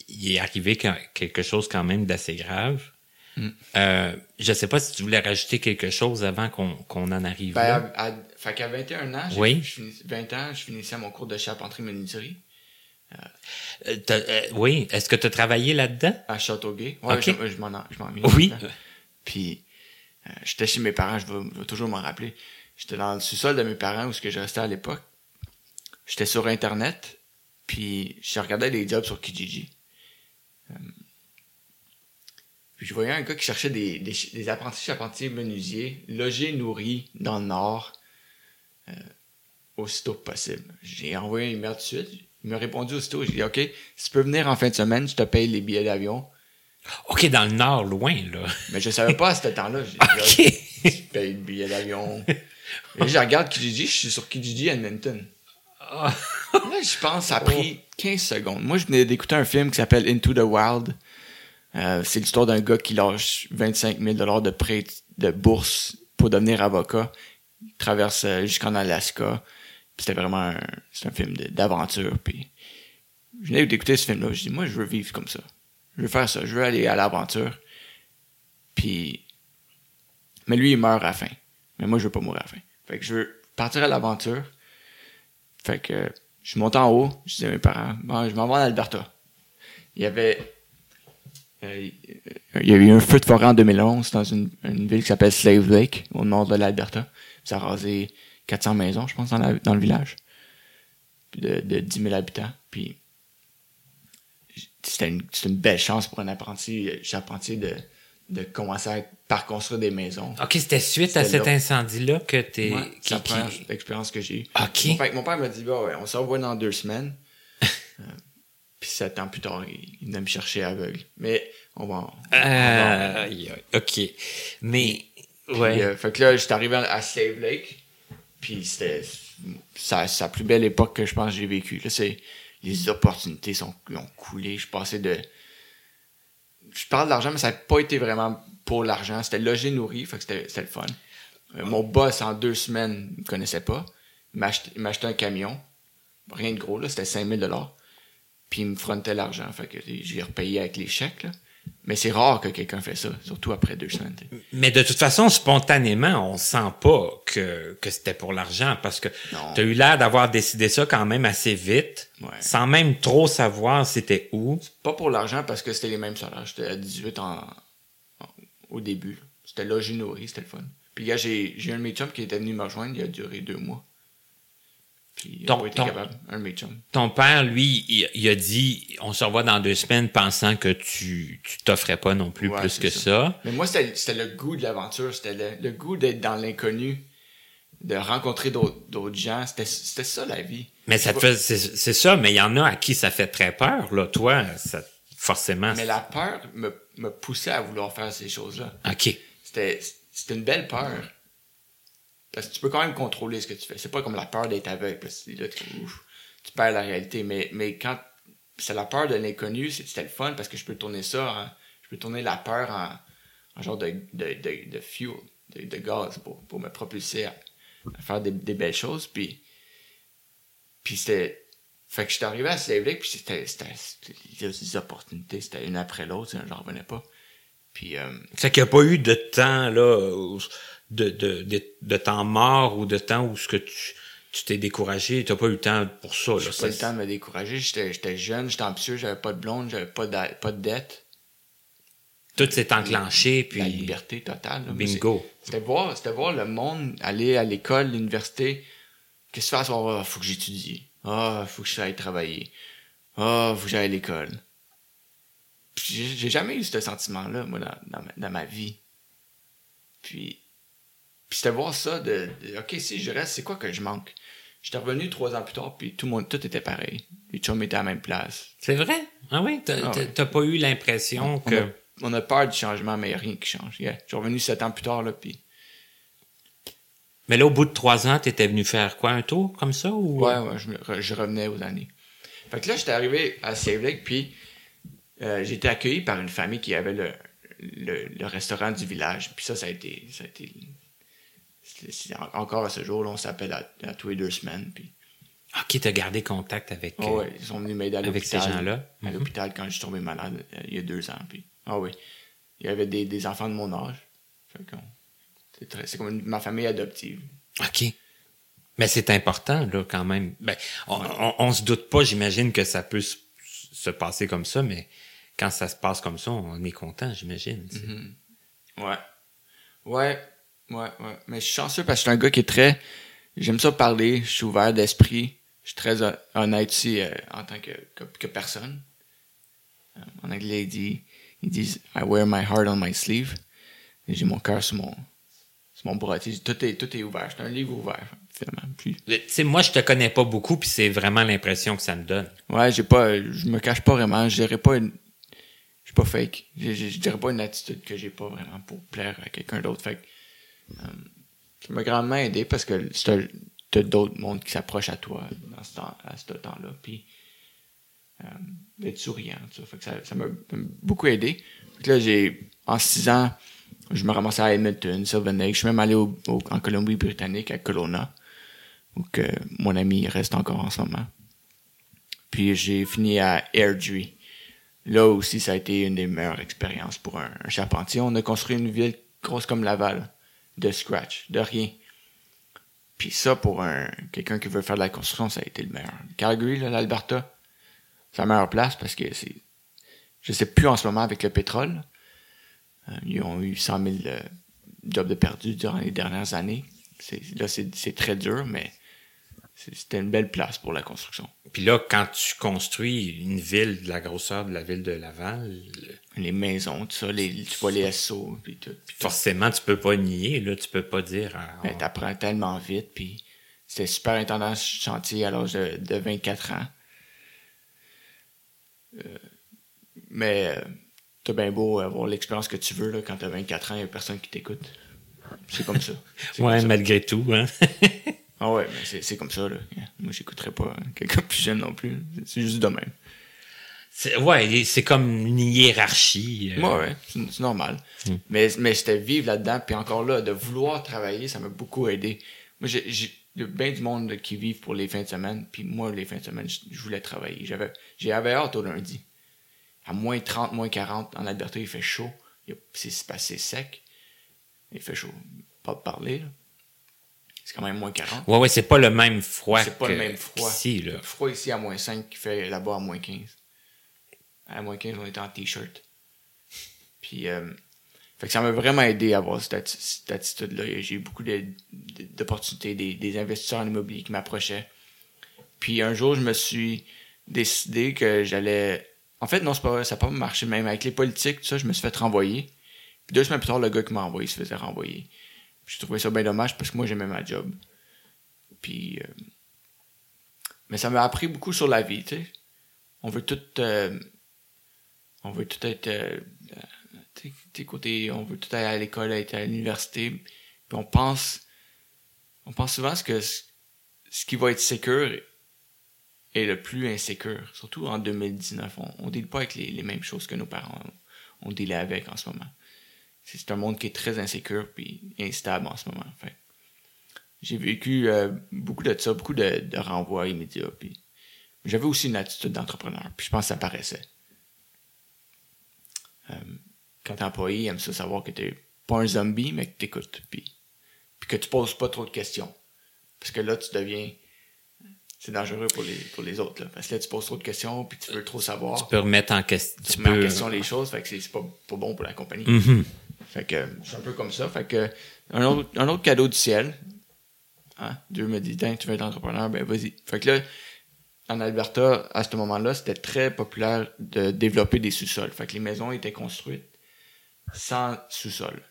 il est arrivé quelque chose quand même d'assez grave. Mm. Euh, je sais pas si tu voulais rajouter quelque chose avant qu'on qu'on en arrive Ben, là. à, à- fait qu'à 21 ans, Oui. je finis- 20 ans, je finissais mon cours de charpenterie menuiserie Euh, euh, oui, est-ce que tu as travaillé là-dedans? à Châteauguay. Ouais, Ok. je, je m'en je m'en Oui. Puis, euh, j'étais chez mes parents, je vais, je vais toujours m'en rappeler. J'étais dans le sous-sol de mes parents où ce que je restais à l'époque. J'étais sur Internet, puis je regardais des jobs sur Kijiji. Je voyais un gars qui cherchait des, des, apprentis charpentiers menuisiers, logés, nourris, dans le Nord, euh, aussitôt que possible. J'ai envoyé un email tout de suite. Il m'a répondu aussitôt. J'ai dit, OK, si tu peux venir en fin de semaine, je te paye les billets d'avion. OK, dans le nord, loin, là. Mais je savais pas à ce temps-là. J'ai dit, *laughs* OK. je paye le billet d'avion. Et je regarde Kijiji, je suis sur Kijiji Edmonton. Ah. Là, je pense, ça a pris 15 secondes. Moi, je venais d'écouter un film qui s'appelle Into the Wild. Euh, c'est l'histoire d'un gars qui lâche 25 000 de prêt de bourse pour devenir avocat. Il traverse euh, jusqu'en Alaska. C'était vraiment un, c'est un film d'aventure. Puis je venais d'écouter ce film-là. Je dis, moi, je veux vivre comme ça. Je veux faire ça. Je veux aller à l'aventure. Puis, mais lui, il meurt à la fin. Mais moi, je veux pas mourir à la fin. Fait que je veux partir à l'aventure. Fait que je monte en haut. Je dis à mes parents, Bon, je m'en vais en Alberta. Il y avait, euh, il y a eu un feu de forêt en 2011 dans une, une ville qui s'appelle Slave Lake, au nord de l'Alberta. Ça a rasé 400 maisons, je pense, dans, la- dans le village. De, de 10 000 habitants. Puis c'était une, belle chance pour un apprenti euh, charpentier de, de commencer à, par construire des maisons. OK, c'était suite à cet là. incendie-là que t'es... Ouais, c'est la qui- expérience que j'ai eue. OK. Mon père, mon père m'a dit, bah ouais, on se revoit dans deux semaines. *laughs* Puis sept ans plus tard, il, venait me chercher aveugle. Mais on va... on va- aïe, aïe, OK. Mais, Puis, ouais. euh, fait que là, j'étais arrivé à Slave Lake. Puis c'était sa, sa plus belle époque que je pense que j'ai vécue. Là, c'est les opportunités sont, ont coulé. Je passais de. Je parle d'argent, mais ça n'a pas été vraiment pour l'argent. C'était logé, nourri, fait que c'était c'était le fun. Euh, mon boss, en deux semaines, il me connaissait pas. Il m'a acheté, il m'a acheté un camion. Rien de gros, là, c'était 5000 dollars. Puis il me frontait l'argent, fait que j'ai repayé avec les chèques, là. Mais c'est rare que quelqu'un fait ça, surtout après deux semaines. Mais de toute façon, spontanément, on sent pas que, que c'était pour l'argent parce que tu as eu l'air d'avoir décidé ça quand même assez vite, Ouais. sans même trop savoir c'était où. Pas pour l'argent parce que c'était les mêmes salaires. J'étais à 18 en, en- au début. C'était logé nourri, c'était le fun. Puis gars, j'ai j'ai un de mes chums qui était venu me rejoindre, il a duré deux mois. Puis il a Ton- pas été ton- capable, un de mes chums. Ton père, lui, il, il a dit on se revoit dans deux semaines pensant que tu tu t'offrais pas non plus Ouais, plus que ça. ça. Mais moi, c'était le goût de l'aventure, c'était le, le goût d'être dans l'inconnu, de rencontrer d'autres gens. C'était ça la vie. Mais ça c'est ça, mais il y en a à qui ça fait très peur là, toi, ça forcément. Mais la peur me, me poussait à vouloir faire ces choses-là. OK. C'était c'était une belle peur. Parce que tu peux quand même contrôler ce que tu fais. C'est pas comme la peur d'être aveugle. Parce que là, tu, perds la réalité. Mais, mais quand c'est la peur de l'inconnu, c'était le fun parce que je peux tourner ça je peux tourner la peur en, en genre de, de, de, fuel. de, gaz pour, pour me propulser à, faire des, des belles choses. Puis, puis c'était. Fait que j'étais arrivé à Slave puis c'était. des opportunités, c'était une après l'autre, j'en revenais pas. Puis. euh, Fait qu'il n'y a pas eu de temps, là, où- de, de, de, de temps mort ou de temps où ce que tu tu t'es découragé, t'as pas eu le temps pour ça. J'ai pas eu le temps de me décourager. J'étais j'étais jeune, j'étais ambitieux, j'avais pas de blonde, j'avais pas de, pas de dette. Tout s'est enclenché, puis La liberté totale. là. Bingo. C'était voir, c'était voir le monde aller à l'école, l'université. Qu'est-ce que tu fais? Ah, faut que j'étudie. Ah, faut que j'aille travailler. Ah, faut que j'aille à l'école. J'ai j'ai jamais eu ce sentiment-là, moi, dans, dans, ma, dans ma vie. Puis, puis c'était voir ça de, de, OK, si je reste, c'est quoi que je manque? J'étais revenu trois ans plus tard, puis tout le monde, tout était pareil. Les chums étaient à la même place. C'est vrai? Ah oui? T'as Ah ouais. pas eu l'impression On que... a, on a peur du changement, mais il n'y a rien qui change. Yeah. Je suis revenu sept ans plus tard, là, puis... Mais là, au bout de trois ans, t'étais venu faire quoi, un tour comme ça? Ou... Ouais, ouais, je, revenais aux années. Fait que là, j'étais arrivé à Save Lake, puis euh, j'ai été accueilli par une famille qui avait le, le, le restaurant du village. Puis ça, ça a été... Ça a été encore à ce jour, là, on s'appelle à, à tous les deux semaines. Puis, OK, t'as gardé contact avec, Ah euh, ouais, ils sont venus m'aider à avec ces l'hôpital. gens-là? À Mhm. l'hôpital quand je suis tombé malade, euh, il y a deux ans. Puis, ah oui, il y avait des, des enfants de mon âge. C'est très- comme une- ma famille adoptive. OK. Mais c'est important, là, quand même. Ben, on, on, on se doute pas, j'imagine, que ça peut se, se passer comme ça, mais quand ça se passe comme ça, on est content, j'imagine. Mhm. Ouais. Ouais. Ouais, ouais. Mais je suis chanceux parce que je suis un gars qui est très. J'aime ça parler, je suis ouvert d'esprit. Je suis très hon- honnête aussi euh, en tant que, que, que personne. Euh, en anglais, ils disent, ils disent I wear my heart on my sleeve. J'ai mon cœur sur mon, sur mon bras. Tout est, tout est ouvert. C'est un livre ouvert, finalement. Puis, sais, moi, je te connais pas beaucoup, puis c'est vraiment l'impression que ça me donne. ouais, j'ai pas. Je me cache pas vraiment. Je dirais pas une. Je suis pas fake. Je, dirais pas une attitude que j'ai pas vraiment pour plaire à quelqu'un d'autre. Fait que, ça m'a grandement aidé parce que t'as d'autres mondes qui s'approchent à toi dans ce temps, à ce temps-là. Puis, euh, d'être souriant, tout ça. M'a beaucoup aidé. Là, j'ai, en six ans, je me ramassais à Edmonton, Sylvan Lake. Je suis même allé en Colombie-Britannique, à Kelowna, où que mon ami reste encore en ce moment. Puis j'ai fini à Airdrie. Là aussi, ça a été une des meilleures expériences pour un, un charpentier. On a construit une ville grosse comme Laval, de scratch, de rien. Puis ça, pour un quelqu'un qui veut faire de la construction, ça a été le meilleur. Calgary, l'Alberta, c'est la meilleure place parce que c'est... Je sais plus en ce moment avec le pétrole. Euh, ils ont eu 100 000 euh, jobs de perdus durant les dernières années. Là, c'est, très dur, mais c'était une belle place pour la construction. Puis là, quand tu construis une ville de la grosseur de la ville de Laval, Les maisons, tout ça, les, tu vois les SO, puis tout. Puis tout. forcément, tu peux pas nier, là, tu peux pas dire... ah, Mais on- t'apprends tellement vite, puis c'était super intendant ce chantier à l'âge de, de 24 ans. Euh, mais euh, t'as bien beau avoir l'expérience que tu veux, là, quand t'as 24 ans, y a personne qui t'écoute. C'est comme ça. *laughs* Ouais, comme ça. malgré tout, hein. Ah ouais, mais c'est, comme ça, là. Moi, j'écouterais pas hein, quelqu'un plus jeune non plus. C'est juste de même. C'est- ouais, c'est comme une hiérarchie. euh, Ouais, ouais, c'est, normal. Mm. Mais, mais c'était vivre là-dedans, puis encore là, de vouloir travailler, ça m'a beaucoup aidé. Moi, j'ai, j'ai il y a bien du monde qui vivent pour les fins de semaine, puis moi, les fins de semaine, je, voulais travailler. J'avais, j'avais hâte au lundi. À moins 30, moins 40, en Alberta, il fait chaud. C'est, passé sec. Il fait chaud. Pas de parler, là. C'est quand même moins 40. Ouais, ouais, c'est pas le même froid C'est pas que- le même froid. qu'ici, là. Le froid ici à moins 5 qui fait là-bas à moins 15. À moins 15, on était en t-shirt. Puis, euh, fait que ça m'a vraiment aidé à avoir cette, atti- cette attitude-là. J'ai eu beaucoup de- de- d'opportunités, des, investisseurs en immobilier qui m'approchaient. Puis un jour, je me suis décidé que j'allais. En fait, non, c'est pas ça n'a pas marché. Même avec les politiques, tout ça, je me suis fait renvoyer. Puis deux semaines plus tard, le gars qui m'a envoyé se faisait renvoyer. J'ai trouvé ça bien dommage parce que moi, j'aimais ma job. Puis. euh, mais ça m'a appris beaucoup sur la vie, tu sais. On veut tout. euh, on veut tout être. euh, euh, tu sais, tu sais, côté, on veut tout aller à l'école, à l'université. Puis on pense. On pense souvent ce que ce, qui va être sécure est le plus insécure. Surtout en 2019. On ne deal pas avec les, les mêmes choses que nos parents ont dealé avec en ce moment. c'est un monde qui est très insécure puis instable en ce moment. J'ai vécu euh, beaucoup de ça, beaucoup de, de renvois immédiats. Puis j'avais aussi une attitude d'entrepreneur. Puis je pense que ça paraissait. Euh, quand t'es employé, il aime ça savoir que t'es pas un zombie, mais que t'écoutes. Puis, puis que tu poses pas trop de questions. Parce que là, tu deviens. C'est dangereux pour les, pour les autres. Là. Parce que là, tu poses trop de questions, puis tu veux trop savoir. Tu peux remettre en question. Tu, en question les choses, fait que c'est pas, pas bon pour la compagnie. Mhm. Fait que c'est un peu comme ça. Fait que un autre, un autre cadeau du ciel. Hein? Dieu me dit, tu veux être entrepreneur, ben vas-y. Fait que là, en Alberta, à ce moment-là, c'était très populaire de développer des sous-sols. Fait que les maisons étaient construites sans sous-sol.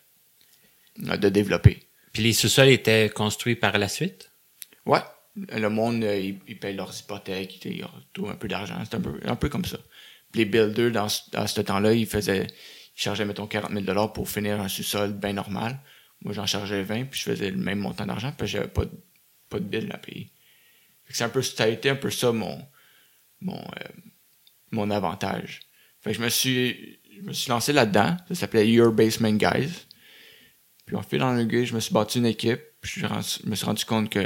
Euh, De développer. Puis les sous-sols étaient construits par la suite? Ouais. Le monde, euh, ils, ils payent leurs hypothèques, ils retrouvent un peu d'argent. C'est un peu, un peu comme ça. Puis les builders, dans, ce- dans ce temps-là, ils faisaient, ils chargeaient, mettons, 40 000 pour finir un sous-sol bien normal. Moi, j'en chargeais 20, puis je faisais le même montant d'argent, puis j'avais pas de, pas de bill à payer. C'est un peu, ça a été un peu ça mon, mon, euh, mon avantage. Fait que je me suis, je me suis lancé là-dedans. Ça s'appelait Your Basement Guys. Puis on fait dans le gars, je me suis battu une équipe. Puis je, me suis rendu compte que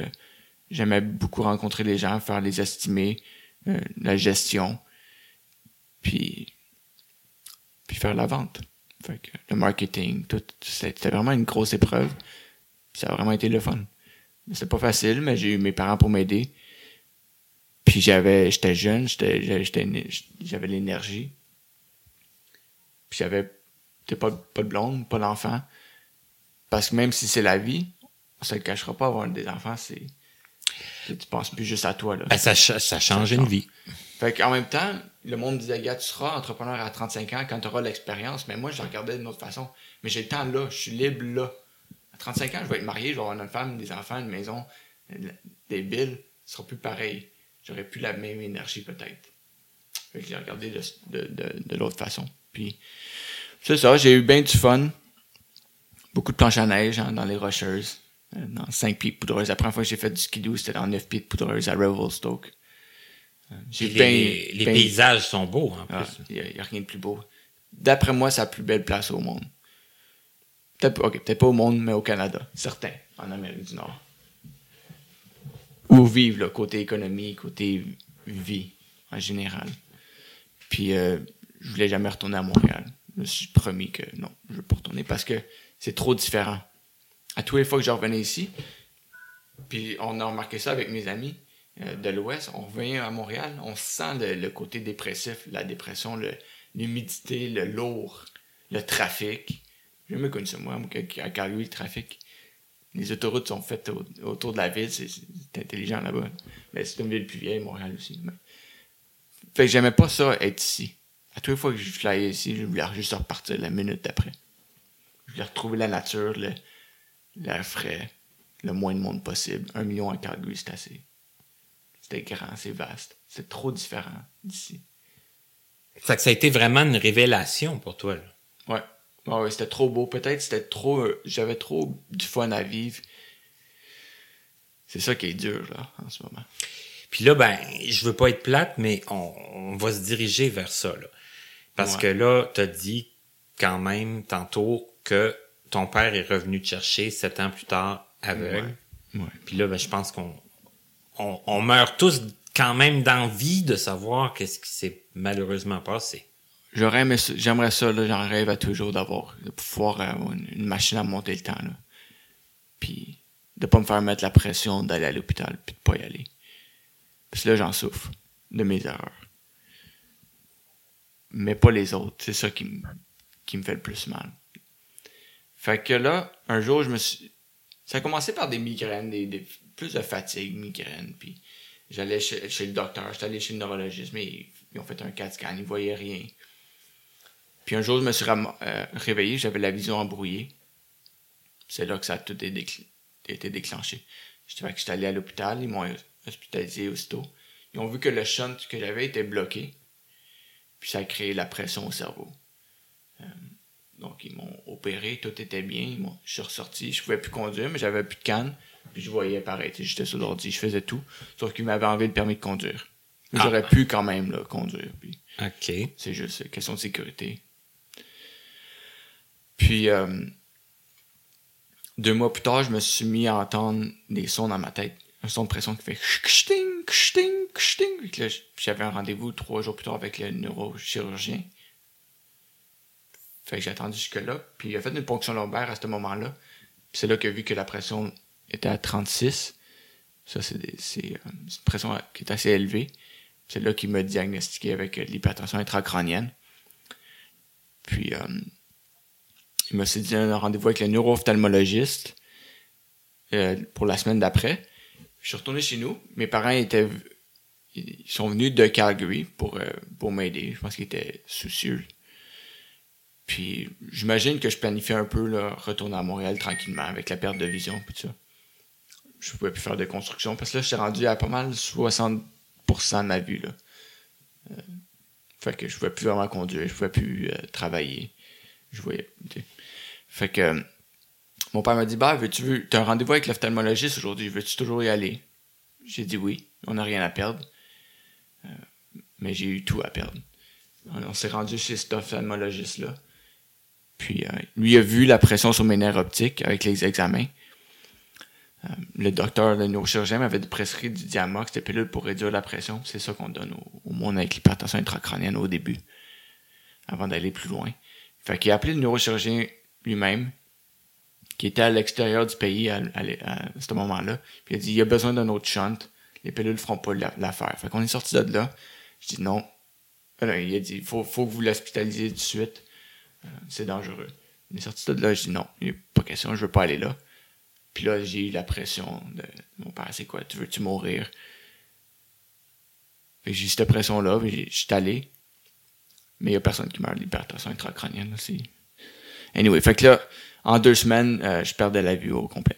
j'aimais beaucoup rencontrer les gens, faire les estimés, euh, la gestion, puis, puis faire la vente. Fait que le marketing, tout, c'était vraiment une grosse épreuve. Ça a vraiment été le fun. C'est pas facile, mais j'ai eu mes parents pour m'aider. Puis j'avais, j'étais jeune, j'étais, j'étais- j'avais l'énergie. Puis j'avais, pas, pas de blonde, pas d'enfant. Parce que même si c'est la vie, on se le cachera pas, avoir des enfants, c'est, tu penses plus juste à toi, là. Ben, ça, cha- ça change Ça une change. vie. Fait qu'en même temps, le monde disait, gars, tu seras entrepreneur à 35 ans quand tu auras l'expérience. Mais moi, je regardais d'une autre façon. Mais j'ai le temps là, je suis libre là. À 35 ans, je vais être marié, je vais avoir une femme, des enfants, une maison, des billes. Ce sera plus pareil. J'aurais plus la même énergie peut-être. Fait que j'ai regardé de, de, de, de l'autre façon. Puis, c'est ça, j'ai eu bien du fun. Beaucoup de planches à neige hein, dans les rocheuses. euh, Dans 5 pieds de poudreuse. La première fois que j'ai fait du skidoo, c'était dans 9 pieds de poudreuse à Revelstoke. Euh, J'ai les, paysages sont beaux, en ah, plus. Il n'y a, rien de plus beau. D'après moi, c'est la plus belle place au monde. Peut-être pas au monde, mais au Canada. Certain. En Amérique du Nord. Où vivre, là, côté économie, côté vie, en général. Puis, euh, je voulais jamais retourner à Montréal. Je me suis promis que non, je veux pas retourner parce que c'est trop différent. À tous les fois que je revenais ici, puis on a remarqué ça avec mes amis euh, de l'Ouest, on revient à Montréal, on sent le, le côté dépressif, la dépression, le- l'humidité, le lourd, le trafic. J'ai jamais connu ça, moi, à Calgary, le trafic. Les autoroutes sont faites au- autour de la ville, c'est intelligent là-bas. Mais c'est une ville plus vieille, Montréal aussi. mais- Fait que j'aimais pas ça, être ici. À toutes les fois que je flyais ici, je voulais juste repartir la minute d'après. Je voulais retrouver la nature, le- l'air frais, le moins de monde possible. Un million à Calgary, c'est assez. C'était grand, c'est vaste. C'est trop différent d'ici. Fait que ça a été vraiment une révélation pour toi. là. Ouais. Ouais, ouais, c'était trop beau. Peut-être c'était trop. euh, J'avais trop du fun à vivre. C'est ça qui est dur, là, en ce moment. Puis là, ben, je veux pas être plate, mais on, on va se diriger vers ça. Là. Parce Ouais. que là, tu as dit quand même tantôt que ton père est revenu te chercher sept ans plus tard aveugle. Ouais. Puis là, ben, je pense qu'on on, on meurt tous quand même d'envie de savoir qu'est-ce qui s'est malheureusement passé. J'aurais j'aimerais ça, j'en rêve à toujours d'avoir, de pouvoir avoir une, machine à monter le temps, là. Puis, de pas me faire mettre la pression d'aller à l'hôpital, puis de pas y aller. Parce que là, j'en souffre, de mes erreurs. Mais pas les autres, c'est ça qui me, qui fait le plus mal. Fait que là, un jour, je me suis, ça a commencé par des migraines, des, des- plus de fatigue, migraines, puis j'allais chez, chez le docteur, j'étais allé chez le neurologiste, mais ils, ils ont fait un CAT scan, ils voyaient rien. Puis un jour, je me suis euh, réveillé, j'avais la vision embrouillée. C'est là que ça a tout été, décl- été déclenché. Que j'étais allé à l'hôpital, ils m'ont hospitalisé aussitôt. Ils ont vu que le shunt que j'avais était bloqué. Puis ça a créé la pression au cerveau. Euh, donc ils m'ont opéré, tout était bien. Ils je suis ressorti, je pouvais plus conduire, mais j'avais plus de canne. Puis je voyais pareil, j'étais sur l'ordi, je faisais tout. Sauf qu'ils m'avaient enlevé le permis de conduire. Ah. J'aurais pu quand même là, conduire. Puis OK. c'est juste une question de sécurité. Puis, euh, deux mois plus tard, je me suis mis à entendre des sons dans ma tête. Un son de pression qui fait kshting, kshting, kshting. Là, j'avais un rendez-vous trois jours plus tard avec le neurochirurgien. Fait que j'ai attendu jusque-là. Puis il a fait une ponction lombaire à ce moment-là. C'est là qu'il a vu que la pression était à 36. Ça, euh, c'est une pression qui est assez élevée. C'est là qu'il m'a diagnostiqué avec l'hypertension intracrânienne. Puis, euh, il m'a dit un rendez-vous avec le neuro-ophtalmologiste euh, pour la semaine d'après. Je suis retourné chez nous. Mes parents étaient, ils sont venus de Calgary pour, euh, pour m'aider. Je pense qu'ils étaient soucieux. Puis, j'imagine que je planifiais un peu là, retourner à Montréal tranquillement avec la perte de vision et tout ça. Je pouvais plus faire de construction parce que là, je suis rendu à pas mal 60% de ma vue. Là. Euh, fait que je pouvais plus vraiment conduire, je pouvais plus euh, travailler. Je voyais. tu sais. Fait que mon père m'a dit Bah, veux-tu veux, t'as un rendez-vous avec l'ophtalmologiste aujourd'hui, veux-tu toujours y aller? J'ai dit oui, on n'a rien à perdre. Euh, mais j'ai eu tout à perdre. On, on s'est rendu chez cet ophtalmologiste-là. Puis euh, lui a vu la pression sur mes nerfs optiques avec les examens. Euh, le docteur, le neurochirurgien m'avait prescrit du Diamox, des pilules pour réduire la pression. C'est ça qu'on donne au, au monde avec l'hypertension intracrânienne au début, avant d'aller plus loin. Fait qu'il a appelé le neurochirurgien lui-même, qui était à l'extérieur du pays à, à- à ce moment-là. Puis il a dit, il y a besoin d'un autre shunt. Les pilules feront pas la- l'affaire. Fait qu'on est sorti de là. Je dis non. Alors, il a dit, il faut, faut que vous l'hospitalisiez tout de suite. Euh, c'est dangereux. On est sorti de là. Je dis non, il n'y a pas question, je veux pas aller là. Puis là, j'ai eu la pression de mon père, c'est quoi, tu veux-tu mourir? J'ai eu cette pression-là, puis je suis allé. Mais il n'y a personne qui meurt de l'hypertension intracrânienne aussi. Anyway, fait que là, en deux semaines, euh, je perdais la vue au complet.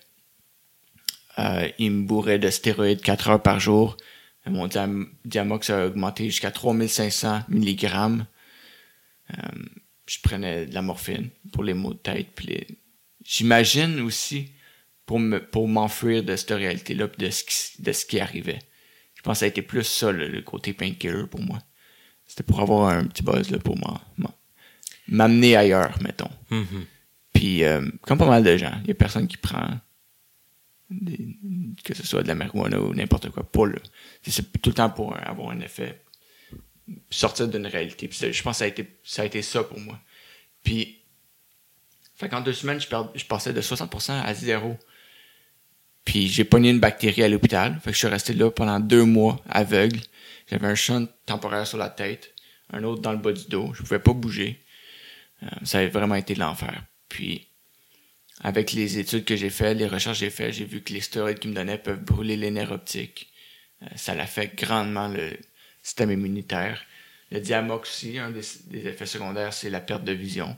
Euh, il me bourrait de stéroïdes 4 heures par jour. Mon diam- diamox a augmenté jusqu'à 3500 mg. Euh, je prenais de la morphine pour les maux de tête. Les... J'imagine aussi pour me pour m'enfuir de cette réalité-là de ce, qui, de ce qui arrivait. Je pense que ça a été plus ça, le, le côté painkiller pour moi. C'était pour avoir un petit buzz là, pour moi- M'amener ailleurs, mettons. Mhm. Puis, euh, comme pas mal de gens, il y a personne qui prend des- que ce soit de la marijuana ou n'importe quoi. Pas le, c'est- tout le temps pour avoir un effet, sortir d'une réalité. Puis je pense que ça a été ça, a été ça pour moi. Puis, fait qu'en deux semaines, je, je passais de 60% à zéro. Puis j'ai pogné une bactérie à l'hôpital. Fait que je suis resté là pendant deux mois, aveugle. J'avais un shunt temporaire sur la tête, un autre dans le bas du dos. Je pouvais pas bouger. Euh, ça a vraiment été l'enfer. Puis, avec les études que j'ai faites, les recherches que j'ai faites, j'ai vu que les stéroïdes qu'ils me donnaient peuvent brûler les nerfs optiques. Euh, ça l'affecte grandement le système immunitaire. Le diamox un des, effets secondaires, c'est la perte de vision.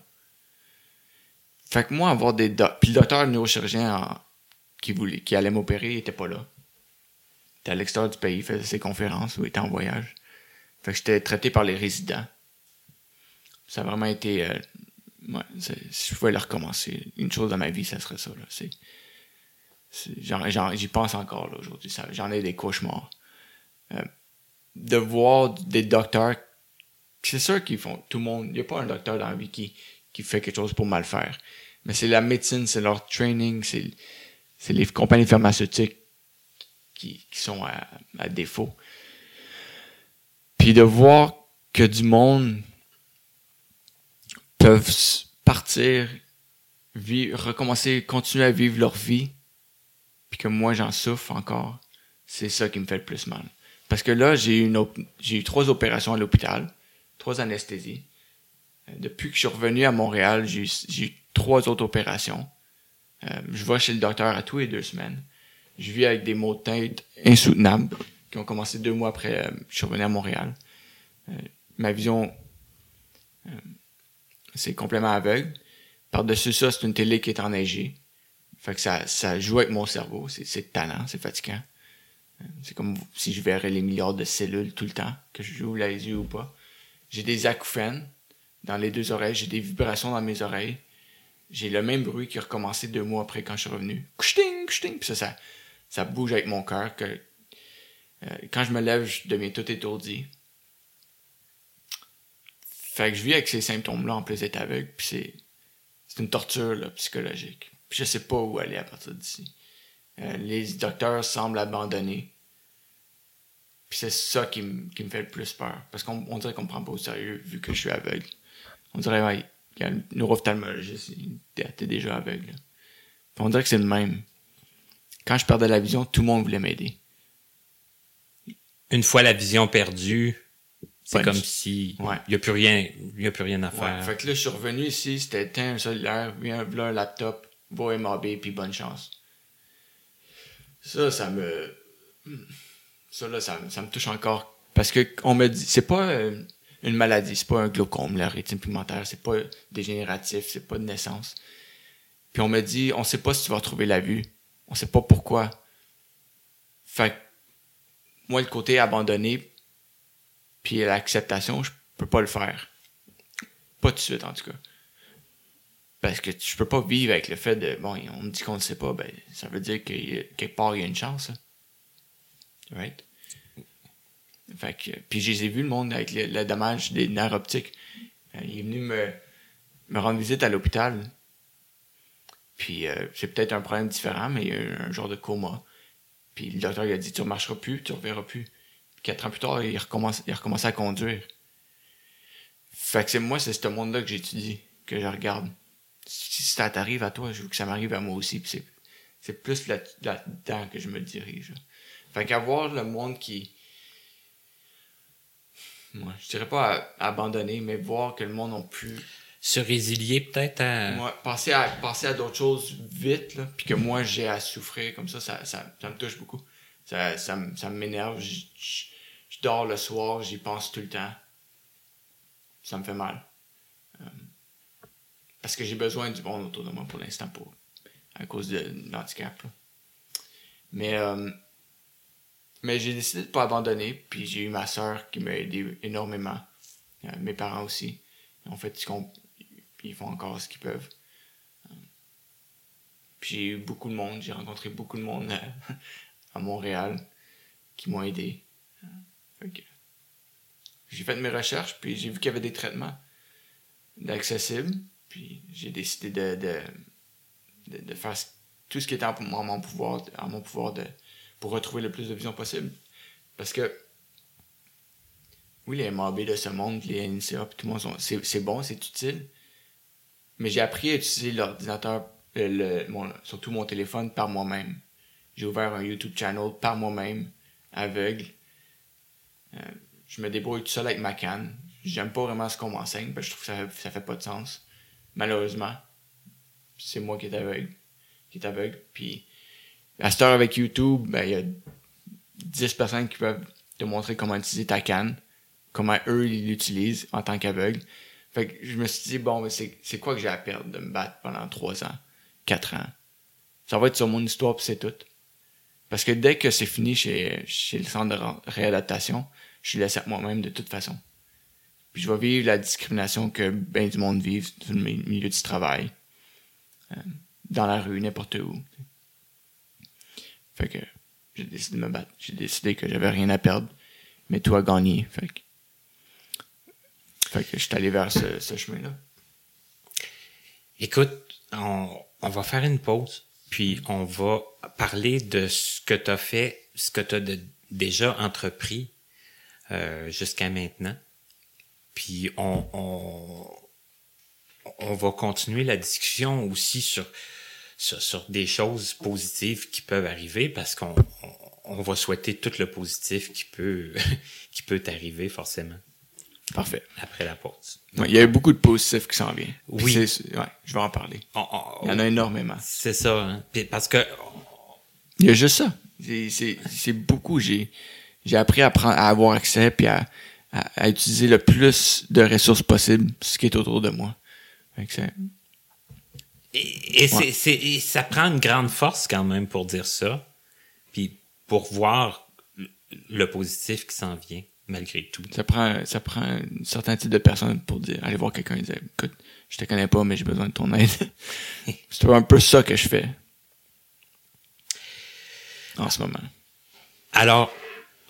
Fait que moi, avoir des Puis le docteur neurochirurgien en- qui, voulait, qui allait m'opérer, il était pas là. Il était à l'extérieur du pays, il faisait ses conférences ou était en voyage. Fait que j'étais traité par les résidents. Ça a vraiment été... euh, si je pouvais le recommencer, une chose dans ma vie, ça serait ça. J'y pense encore aujourd'hui. J'en ai des cauchemars. Euh, de voir des docteurs... C'est sûr qu'ils font... Tout le monde... Il n'y a pas un docteur dans la vie qui, qui fait quelque chose pour mal faire. Mais c'est la médecine, c'est leur training, c'est, c'est les compagnies pharmaceutiques qui, qui sont à défaut. Puis de voir que du monde peuvent partir, recommencer, continuer à vivre leur vie, puis que moi j'en souffre encore, c'est ça qui me fait le plus mal. Parce que là, j'ai eu, trois opérations à l'hôpital, trois anesthésies. Euh, Depuis que je suis revenu à Montréal, j'ai eu, trois autres opérations. Euh, je vais chez le docteur à tous les deux semaines. Je vis avec des maux de tête insoutenables qui ont commencé deux mois après euh, je suis revenu à Montréal. Ma vision, c'est complètement aveugle. Par-dessus ça, c'est une télé qui est enneigée. Fait que ça, ça joue avec mon cerveau. C'est, talent, c'est fatigant. Euh, C'est comme si je verrais les milliards de cellules tout le temps, que je joue les yeux ou pas. J'ai des acouphènes dans les deux oreilles, j'ai des vibrations dans mes oreilles. J'ai le même bruit qui a recommencé deux mois après quand je suis revenu. Couchting, couchting. Puis ça, ça, ça bouge avec mon cœur. Euh, quand je me lève, je deviens tout étourdi. Fait que je vis avec ces symptômes-là en plus d'être aveugle. Puis c'est, c'est une torture là, psychologique. Puis je sais pas où aller à partir d'ici. Euh, les docteurs semblent abandonner. Puis c'est ça qui, me- qui fait le plus peur. Parce qu'on on dirait qu'on me prend pas au sérieux vu que je suis aveugle. On dirait, ouais, il y a un neuro-ophtalmologiste, il- t'es déjà aveugle. on dirait que c'est le même. Quand je perdais la vision, tout le monde voulait m'aider. Une fois la vision perdue, c'est comme si Ouais. il y a plus rien, il y a plus rien à Ouais, faire. fait que là, je suis revenu ici, c'était éteint un cellulaire, viens un laptop, va MAB, puis bonne chance. Ça, ça me. Ça, là, ça, me- ça me touche encore. Parce que on me dit, c'est pas euh, une maladie, c'est pas un glaucome, la rétine pigmentaire, c'est pas dégénératif, c'est pas de naissance. Puis on me dit, on sait pas si tu vas retrouver la vue. On sait pas pourquoi. Fait que, moi, le côté abandonné, puis l'acceptation, je peux pas le faire. Pas tout de suite, en tout cas. Parce que je peux pas vivre avec le fait de, bon, on me dit qu'on ne sait pas, ben, ça veut dire que quelque part, il y a une chance. Right? Fait que, puis je les ai vus, le monde, avec le, le dommage des nerfs optiques. Euh, il est venu me, me rendre visite à l'hôpital. Puis euh, c'est peut-être un problème différent, mais il y a eu un genre de coma. Puis le docteur il a dit, tu ne marcheras plus, tu ne reverras plus. Quatre ans plus tard, il recommence, il a recommencé à conduire. Fait que c'est moi, c'est ce monde-là que j'étudie, que je regarde. Si ça t'arrive à toi, je veux que ça m'arrive à moi aussi. Puis c'est, c'est plus là- là-dedans que je me dirige. Fait qu'avoir le monde qui. Moi, je dirais pas à- abandonner, mais voir que le monde a pu Se résilier peut-être à... moi, passer à, passer à d'autres choses vite, là, puis que moi j'ai à souffrir comme ça, ça, ça, ça me touche beaucoup. Ça, ça, me- ça m'énerve. Je, je- je dors le soir, j'y pense tout le temps. Ça me fait mal. Euh, parce que j'ai besoin du monde autour de moi pour l'instant, pour, à cause de, l'handicap. Mais, euh, mais j'ai décidé de pas abandonner, puis j'ai eu ma soeur qui m'a aidé énormément. Euh, mes parents aussi. Ils ont fait qu'on puis ils font encore ce qu'ils peuvent. Puis j'ai eu beaucoup de monde, j'ai rencontré beaucoup de monde *laughs* à Montréal qui m'ont aidé. J'ai fait mes recherches, puis j'ai vu qu'il y avait des traitements d'accessibles, puis j'ai décidé de, de, de, faire tout ce qui était en, mon pouvoir, mon pouvoir de, pour retrouver le plus de vision possible. Parce que oui, les MAB de ce monde, les NCA, puis tout le monde, c'est bon, c'est utile. Mais j'ai appris à utiliser l'ordinateur, surtout mon téléphone, par moi-même. J'ai ouvert un YouTube channel par moi-même, aveugle. Euh, je me débrouille tout seul avec ma canne. J'aime pas vraiment ce qu'on m'enseigne, parce que je trouve que ça, ça fait pas de sens. Malheureusement, c'est moi qui est aveugle. Qui est aveugle. Puis, à cette heure avec YouTube, ben, il y a 10 personnes qui peuvent te montrer comment utiliser ta canne, comment eux ils l'utilisent en tant qu'aveugle. Fait que je me suis dit, bon, mais c'est c'est quoi que j'ai à perdre de me battre pendant 3 ans, 4 ans? Ça va être sur mon histoire, puis c'est tout. Parce que dès que c'est fini chez, le centre de ré- réadaptation, je suis laissé à moi-même de toute façon. Puis je vais vivre la discrimination que ben du monde vit dans le mi- milieu du travail, euh, dans la rue, n'importe où. Fait que j'ai décidé de me battre. J'ai décidé que j'avais rien à perdre, mais tout à gagner. Fait que, je suis allé vers ce, chemin-là. Écoute, on va faire une pause, puis on va parler de ce que tu as fait, ce que tu as déjà entrepris euh, jusqu'à maintenant. Puis on, on, on va continuer la discussion aussi sur, sur, sur des choses positives qui peuvent arriver parce qu'on on, on va souhaiter tout le positif qui peut, *laughs* qui peut t'arriver forcément Parfait. après la pause. Il y a eu beaucoup de positifs qui s'en viennent. Oui. Ouais, je vais en parler. On- on- Il y en a énormément. C'est ça, hein. Puis parce que Il y a juste ça. C'est- beaucoup. J'ai appris à, prendre, à avoir accès puis à, à, à utiliser le plus de ressources possibles, ce qui est autour de moi. Fait que c'est- Et, et c'est- Ouais. et ça prend une grande force quand même pour dire ça, puis pour voir le positif qui s'en vient malgré tout. ça prend ça prend un certain type de personnes pour dire aller voir quelqu'un et dire écoute, je te connais pas mais j'ai besoin de ton aide. *laughs* c'est un peu ça que je fais en ce moment. Alors,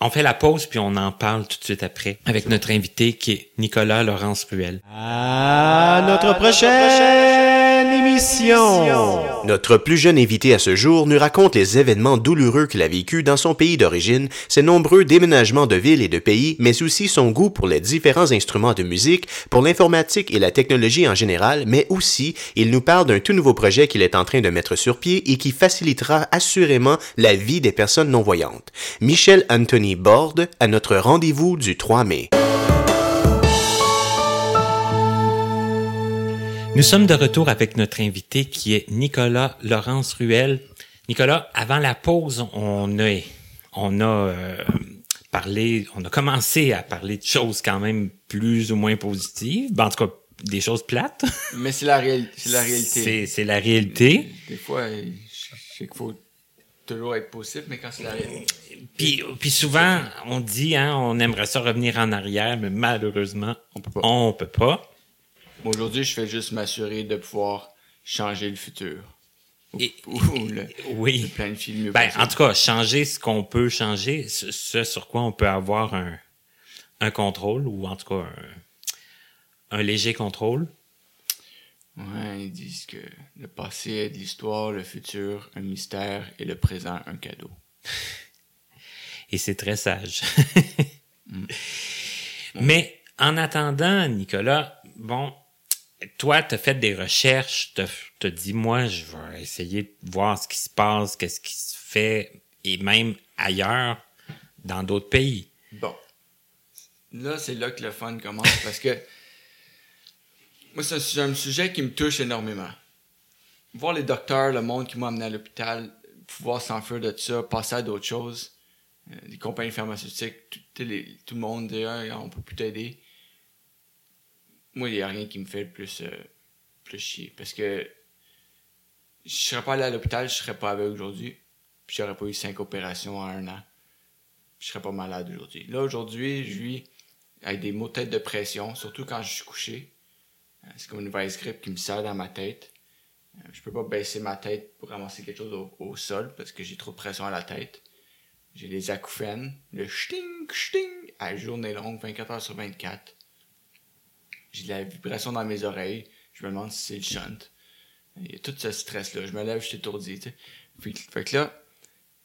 on fait la pause puis on en parle tout de suite après avec notre invité qui est Nicolas Laurence Ruel. À notre prochaine émission. Notre plus jeune invité à ce jour nous raconte les événements douloureux qu'il a vécu dans son pays d'origine, ses nombreux déménagements de villes et de pays, mais aussi son goût pour les différents instruments de musique, pour l'informatique et la technologie en général, mais aussi il nous parle d'un tout nouveau projet qu'il est en train de mettre sur pied et qui facilitera assurément la vie des personnes non-voyantes. Michel Anthony Borde à notre rendez-vous du 3 mai. Nous sommes de retour avec notre invité qui est Nicolas Laurence Ruel. Nicolas, avant la pause, on a, on a euh, parlé, on a commencé à parler de choses quand même plus ou moins positives, ben, en tout cas des choses plates. *laughs* Mais c'est la, c'est la réalité. C'est, la réalité. Des, fois, je sais qu'il faut toujours être positif, mais quand c'est la réalité. Puis, puis souvent, on dit, hein, on aimerait ça revenir en arrière, mais malheureusement, on peut pas. On peut pas. Aujourd'hui, je fais juste m'assurer de pouvoir changer le futur. *laughs* Et, le, oui. planifier le mieux ben, En tout cas, changer ce qu'on peut changer, ce, sur quoi on peut avoir un, un contrôle, ou en tout cas un, un léger contrôle. Ouais, ils disent que le passé est de l'histoire, le futur un mystère et le présent un cadeau. *laughs* et c'est très sage. Mm. *laughs* Mais en attendant, Nicolas, bon, toi, tu fait des recherches, tu as dit, moi, je vais essayer de voir ce qui se passe, qu'est-ce qui se fait, et même ailleurs, dans d'autres pays. Bon. Là, c'est là que le fun commence, parce que *laughs* moi, c'est un sujet qui me touche énormément. Voir les docteurs, le monde qui m'a amené à l'hôpital, pouvoir s'enfuir de ça, passer à d'autres choses, euh, les compagnies pharmaceutiques, tout, tout le monde dit, ah, on peut plus t'aider moi, il n'y a rien qui me fait plus, euh, plus chier. Parce que je serais pas allé à l'hôpital, je serais pas avec aujourd'hui. Puis j'aurais pas eu cinq opérations en un an. Je serais pas malade aujourd'hui. Là, aujourd'hui, je vis avec des maux de tête de pression, surtout quand je suis couché. Euh, c'est comme une vice grip qui me serre dans ma tête. Euh, je peux pas baisser ma tête pour ramasser quelque chose au, sol parce que j'ai trop de pression à la tête. J'ai des acouphènes, le sting, sting, à journée longue, 24 heures sur 24 j'ai de la vibration dans mes oreilles. Je me demande si c'est le shunt. Il y a tout ce stress-là. Je me lève, je suis étourdi. Fait, que là,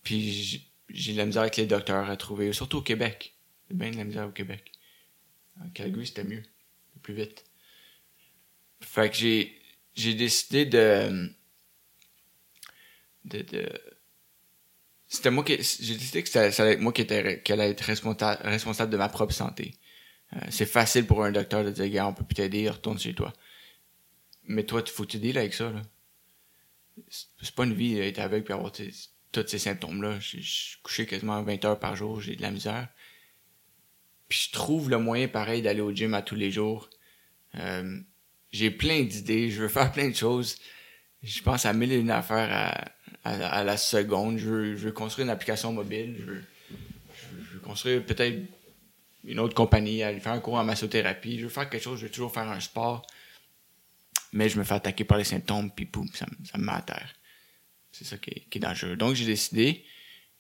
puis j'ai de la misère avec les docteurs à trouver, surtout au Québec. J'ai bien de la misère au Québec. En Calgary, c'était mieux. Plus vite. Fait que j'ai, j'ai décidé de, de, de c'était moi qui, j'ai décidé que ça, allait être moi qui était, qui allait être responsable de ma propre santé. Euh, c'est facile pour un docteur de dire, gars, on peut plus t'aider, retourne chez toi. Mais toi, il faut t'aider avec ça, là. C'est pas une vie d'être aveugle puis avoir tous ces symptômes-là. Je suis couché quasiment 20 heures par jour, j'ai de la misère. Puis je trouve le moyen pareil d'aller au gym à tous les jours. Euh, j'ai plein d'idées, je veux faire plein de choses. Je pense à mille et une affaires à, la seconde. Je veux, construire une application mobile. Je veux, je veux construire peut-être une autre compagnie, aller faire un cours en massothérapie. Je veux faire quelque chose, je veux toujours faire un sport. Mais je me fais attaquer par les symptômes, puis boum, ça, me met à terre. C'est ça qui est, dangereux. Donc, j'ai décidé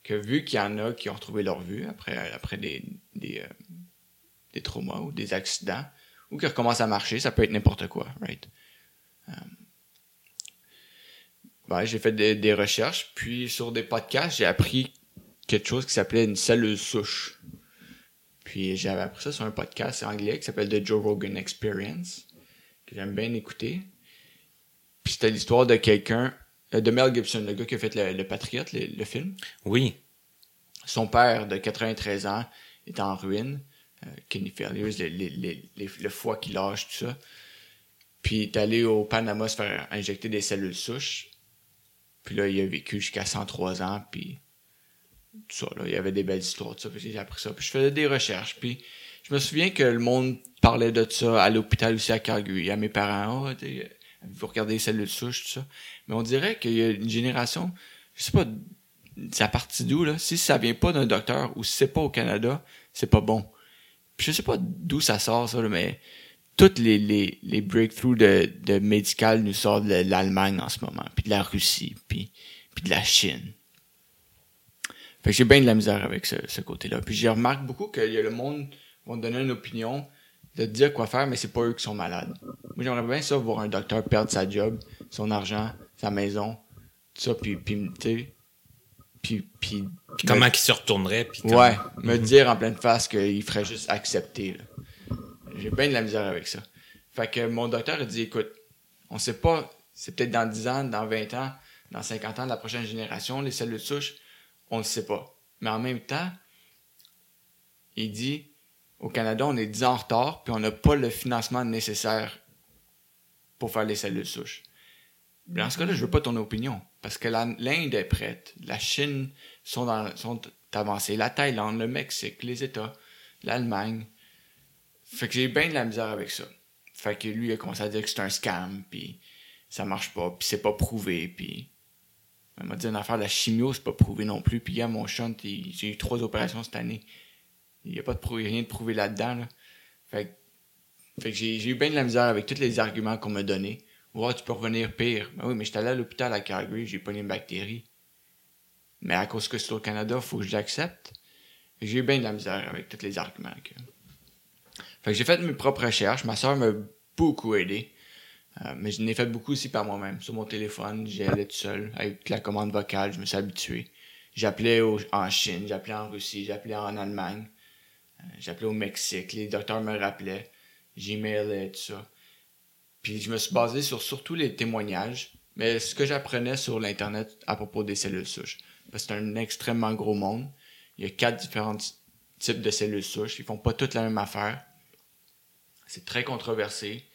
que vu qu'il y en a qui ont retrouvé leur vue après, après des, des, euh, des traumas ou des accidents, ou qui recommencent à marcher, ça peut être n'importe quoi, right? Ben, j'ai fait des, des recherches, puis sur des podcasts, j'ai appris quelque chose qui s'appelait une cellule souche. Puis j'avais appris ça sur un podcast anglais qui s'appelle The Joe Rogan Experience, que j'aime bien écouter. Puis c'était l'histoire de quelqu'un, euh, de Mel Gibson, le gars qui a fait Le, Patriote, le, film. Oui. Son père de 93 ans est en ruine. Euh, Kenny Failures, le foie qui lâche, tout ça. Puis il est allé au Panama se faire injecter des cellules souches. Puis là, il a vécu jusqu'à 103 ans, puis ça, là. Il y avait des belles histoires de ça, puis j'ai appris ça. Puis je faisais des recherches, puis je me souviens que le monde parlait de ça à l'hôpital aussi à Calgary, à mes parents. Oh, vous regardez les cellules souches, tout ça. Mais on dirait qu'il y a une génération, je sais pas, à partir d'où, là? Si ça vient pas d'un docteur ou si c'est pas au Canada, c'est pas bon. Puis je sais pas d'où ça sort, ça, mais toutes les, les, les breakthroughs de, de médical nous sortent de l'Allemagne en ce moment, puis de la Russie, puis, puis de la Chine. Fait que j'ai bien de la misère avec ce, ce côté-là. Puis j'ai remarqué beaucoup que y a le monde vont te donner une opinion, de te dire quoi faire, mais c'est pas eux qui sont malades. Moi, j'aimerais bien ça voir un docteur perdre sa job, son argent, sa maison, tout ça, puis, puis, tu sais, puis, puis Comment me- qu'il se retournerait. Puis comment- Ouais, *laughs* me dire en pleine face qu'il ferait juste accepter. là. J'ai bien de la misère avec ça. Fait que mon docteur a dit, écoute, on sait pas, c'est peut-être dans 10 ans, dans 20 ans, dans 50 ans, de la prochaine génération, les cellules souches, on ne sait pas. Mais en même temps, il dit, au Canada, on est 10 ans en retard, puis on n'a pas le financement nécessaire pour faire les cellules souches. Dans ce cas-là, je veux pas ton opinion. Parce que l'Inde est prête. La Chine sont, dans, sont avancées. La Thaïlande, le Mexique, les États, l'Allemagne. Fait que j'ai bien de la misère avec ça. Fait que lui, il a commencé à dire que c'est un scam, puis ça marche pas, puis c'est pas prouvé, puis... Il m'a dit une affaire, la chimio, c'est pas prouvé non plus. Puis, gars, mon shunt, j'ai eu trois opérations cette année. Il y a pas de prou- rien de prouvé là-dedans, là. Fait fait que j'ai j'ai eu bien de la misère avec tous les arguments qu'on m'a donnés. Ouais, tu peux revenir pire. Ben oui, mais j'étais allé à l'hôpital à Calgary, j'ai pas une bactérie. Mais à cause que c'est au Canada, faut que je l'accepte. J'ai eu bien de la misère avec tous les arguments. Que... Fait que j'ai fait mes propres recherches. Ma soeur m'a beaucoup aidé. Euh, mais je n'ai fait beaucoup aussi par moi-même. Sur mon téléphone, j'y allais tout seul. Avec la commande vocale, je me suis habitué. J'appelais en Chine, j'appelais en Russie, j'appelais en Allemagne. Euh, j'appelais au Mexique. Les docteurs me rappelaient. J'emailais, tout ça. Puis je me suis basé sur surtout les témoignages, mais ce que j'apprenais sur l'Internet à propos des cellules souches. Parce que c'est un extrêmement gros monde. Il y a quatre différents types de cellules souches. Ils font pas toutes la même affaire. C'est très controversé.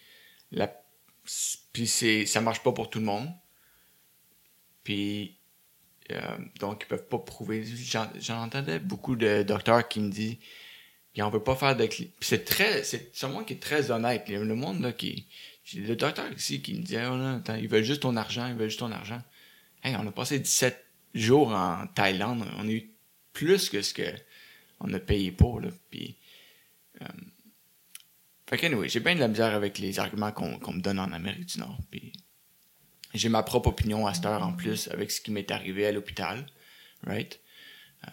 Puis c'est... ça marche pas pour tout le monde. Puis euh, donc ils peuvent pas prouver. J'en, entendais beaucoup de docteurs qui me disent puis on veut pas faire de c'est très c'est monde qui est très honnête. Le monde là qui le docteur ici qui me dit oh, non, attends, ils veulent juste ton argent ils veulent juste ton argent hey, on a passé 17 jours en Thaïlande. On a eu plus que ce que on a payé pour là. Puis euh, fait que anyway, j'ai bien de la misère avec les arguments qu'on me donne en Amérique du Nord puis j'ai ma propre opinion à cette heure en plus avec ce qui m'est arrivé à l'hôpital right? Euh,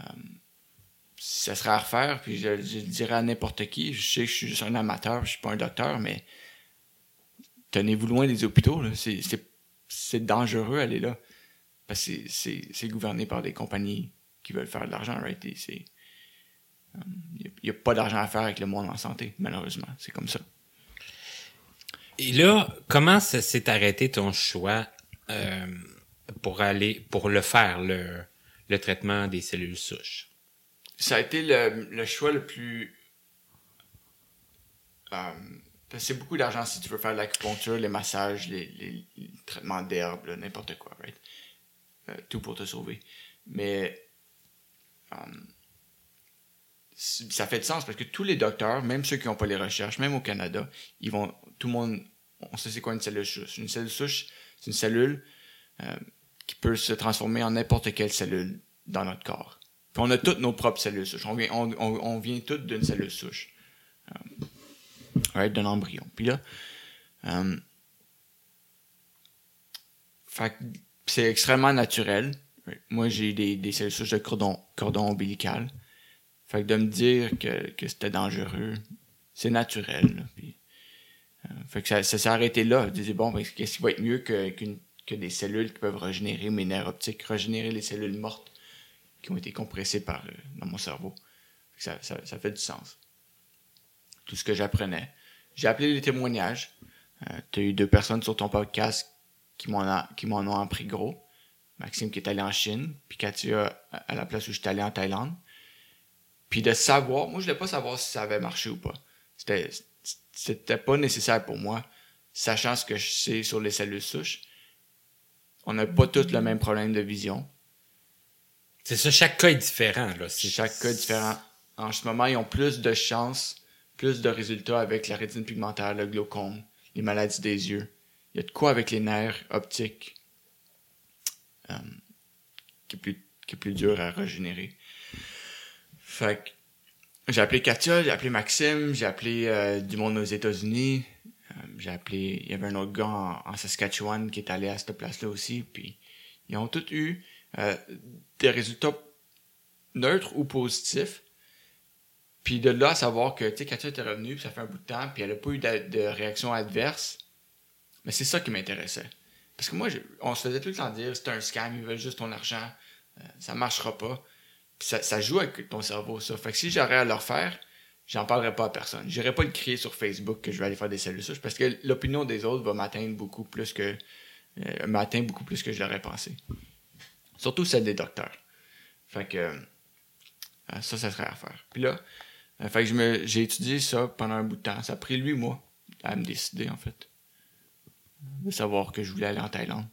ça serait à refaire, puis je, je le dirais à n'importe qui. Je sais que je suis juste un amateur, je suis pas un docteur, mais tenez-vous loin des hôpitaux. C'est, dangereux aller là. Parce que c'est, gouverné par des compagnies qui veulent faire de l'argent, right? Et il n'y a, pas d'argent à faire avec le monde en santé, malheureusement. C'est comme ça. Et là, comment ça s'est arrêté ton choix euh, pour aller pour le faire, le, le traitement des cellules souches? ça a été le, le choix le plus. euh, c'est beaucoup d'argent si tu veux faire l'acupuncture, les massages, les, les- les traitements d'herbe, là, n'importe quoi, right? Euh, tout pour te sauver. Mais. euh, ça fait de sens parce que tous les docteurs, même ceux qui n'ont pas les recherches, même au Canada, ils vont. Tout le monde. On sait c'est quoi une cellule souche. Une cellule souche, c'est une cellule euh, qui peut se transformer en n'importe quelle cellule dans notre corps. Puis on a toutes nos propres cellules souches. On vient, toutes d'une cellule souche. Euh, d'un embryon. Puis là, euh, c'est extrêmement naturel. Moi, j'ai des, des cellules souches de cordon, cordon ombilical. Fait que de me dire que, que c'était dangereux, c'est naturel. là. Euh, fait que ça, ça s'est arrêté là. Je disais, bon, ben, qu'est-ce qui va être mieux que, que des cellules qui peuvent régénérer mes nerfs optiques, régénérer les cellules mortes qui ont été compressées par le- dans mon cerveau? Ça, ça, ça fait du sens. Tout ce que j'apprenais. J'ai appelé les témoignages. Euh, tu as eu deux personnes sur ton podcast qui m'en, ont appris gros. Maxime qui est allé en Chine, puis Katia à à la place où j'étais allé en Thaïlande. Puis de savoir, moi je voulais pas savoir si ça avait marché ou pas. C'était, c'était pas nécessaire pour moi, sachant ce que je sais sur les cellules souches. On n'a pas tous le même problème de vision. C'est ça, chaque cas est différent. Là. C'est- Chaque cas est différent. En ce moment, ils ont plus de chances, plus de résultats avec la rétine pigmentaire, le glaucome, les maladies des yeux. Il y a de quoi avec les nerfs optiques euh, qui, est plus, qui est plus dur à régénérer. Fait que j'ai appelé Katia, j'ai appelé Maxime, j'ai appelé euh, du monde aux États-Unis. Euh, j'ai appelé, il y avait un autre gars en, Saskatchewan qui est allé à cette place-là aussi. Puis ils ont tous eu euh, des résultats neutres ou positifs. Puis de là à savoir que, tu sais, Katia était revenue, puis ça fait un bout de temps, puis elle a pas eu de, réaction adverse. Mais c'est ça qui m'intéressait. Parce que moi, on se faisait tout le temps dire c'est un scam, ils veulent juste ton argent, euh, ça marchera pas. Ça, ça joue avec ton cerveau, ça. Fait que si j'aurais à le refaire, j'en parlerais pas à personne. J'irais pas le crier sur Facebook que je vais aller faire des cellules souches parce que l'opinion des autres va m'atteindre beaucoup plus que. euh, m'atteint beaucoup plus que je l'aurais pensé. Surtout celle des docteurs. Fait que. euh, ça, ça serait à faire. Puis là, euh, fait que j'ai étudié ça pendant un bout de temps. Ça a pris huit mois à me décider, en fait. De savoir que je voulais aller en Thaïlande.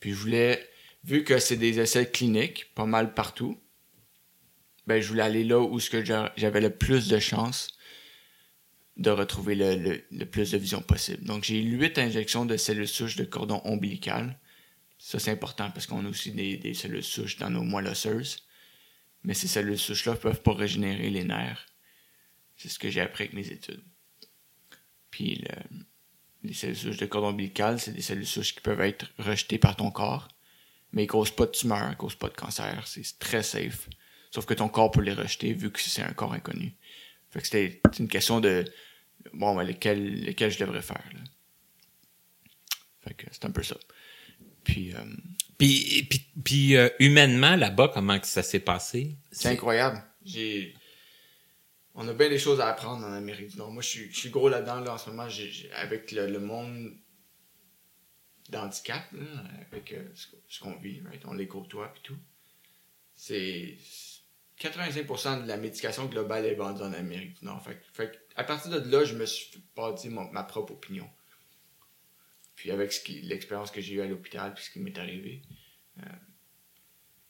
Puis je voulais, vu que c'est des essais cliniques, pas mal partout, ben je voulais aller là où j'avais le plus de chances de retrouver le, plus de vision possible. Donc j'ai huit injections de cellules souches de cordon ombilical. Ça, c'est important parce qu'on a aussi des, cellules souches dans nos moelles osseuses. Mais ces cellules souches-là peuvent pas régénérer les nerfs. C'est ce que j'ai appris avec mes études. Puis le- les cellules souches de cordon ombilical, c'est des cellules souches qui peuvent être rejetées par ton corps, mais ils causent pas de tumeur, ils causent pas de cancer. C'est très safe. Sauf que ton corps peut les rejeter vu que c'est un corps inconnu. Fait que c'était une question de bon, ben, lequel, lequel je devrais faire. Là? Fait que c'est un peu ça. Puis euh, Puis, puis, puis, euh, humainement, là-bas, comment que ça s'est passé? C'est incroyable. J'ai. On a bien des choses à apprendre en Amérique du Nord. Moi, je suis, je suis gros là-dedans, là, en ce moment, avec le, le monde d'handicap, avec euh, ce qu'on- ce qu'on vit, right? On les côtoie et tout. C'est. 85% de la médication globale est vendue en Amérique du Nord. Fait, fait à partir de là, je me suis bâti mon- ma propre opinion. Puis avec l'expérience que j'ai eue à l'hôpital, puis ce qui m'est arrivé,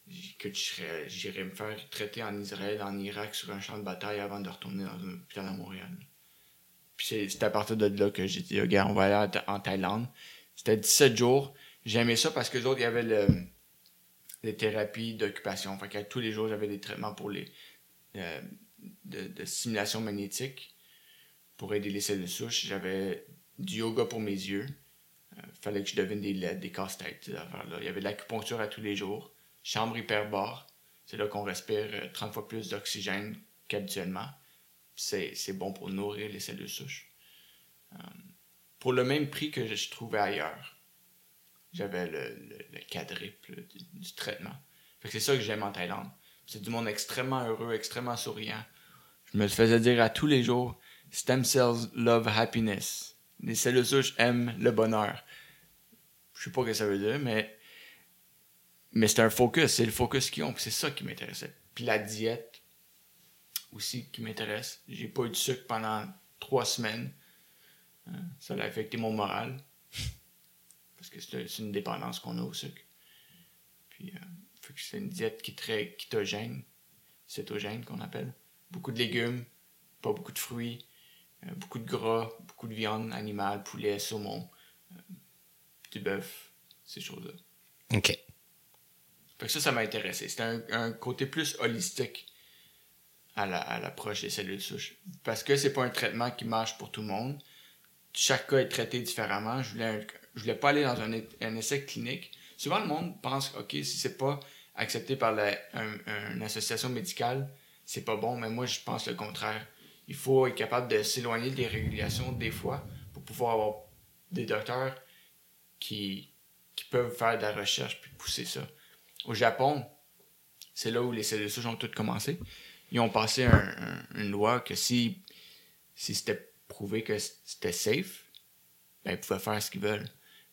j- que j'irais me faire traiter en Israël, en Irak, sur un champ de bataille avant de retourner dans un hôpital à Montréal. Puis c'est à partir de là que j'ai dit, regarde, on va aller en Thaïlande. C'était 17 jours. J'aimais ça parce que les autres, il y avait le, les thérapies d'occupation. Fait que tous les jours, j'avais des traitements pour les euh, de, de stimulation magnétique pour aider les cellules souches. J'avais du yoga pour mes yeux. Euh, fallait que je devine des LED, des casse-têtes. Il y avait de l'acupuncture à tous les jours chambre hyperbare. C'est là qu'on respire euh, 30 fois plus d'oxygène qu'habituellement. C'est, c'est bon pour nourrir les cellules souches. Euh, pour le même prix que je trouvais ailleurs, j'avais le, le, le quadruple du, traitement. Fait que c'est ça que j'aime en Thaïlande. C'est du monde extrêmement heureux, extrêmement souriant. Je me le faisais dire à tous les jours, stem cells love happiness. Les cellules souches aiment le bonheur. Je sais pas ce que ça veut dire, mais mais c'est un focus, c'est le focus qu'ils ont, c'est ça qui m'intéressait. Puis la diète aussi qui m'intéresse. J'ai pas eu de sucre pendant trois semaines. Hein, Ça a affecté mon moral. *laughs* Parce que c'est une dépendance qu'on a au sucre. Puis euh, c'est une diète qui est très kétogène, cétogène qu'on appelle. Beaucoup de légumes, pas beaucoup de fruits, euh, beaucoup de gras, beaucoup de viande animale, poulet, saumon, euh, du bœuf, ces choses-là. OK. Fait que ça, ça m'a intéressé. C'était un, un côté plus holistique à la- à l'approche des cellules souches. Parce que c'est pas un traitement qui marche pour tout le monde. Chaque cas est traité différemment. Je voulais, un- je voulais pas aller dans un, essai clinique. Souvent, le monde pense, OK, si c'est pas accepté par une association médicale, c'est pas bon. Mais moi, je pense le contraire. Il faut être capable de s'éloigner des régulations des fois pour pouvoir avoir des docteurs qui, peuvent faire de la recherche puis pousser ça. Au Japon, c'est là où les cellules ont toutes commencé. Ils ont passé un- un- une loi que si, si c'était prouvé que c'était safe, ben, ils pouvaient faire ce qu'ils veulent.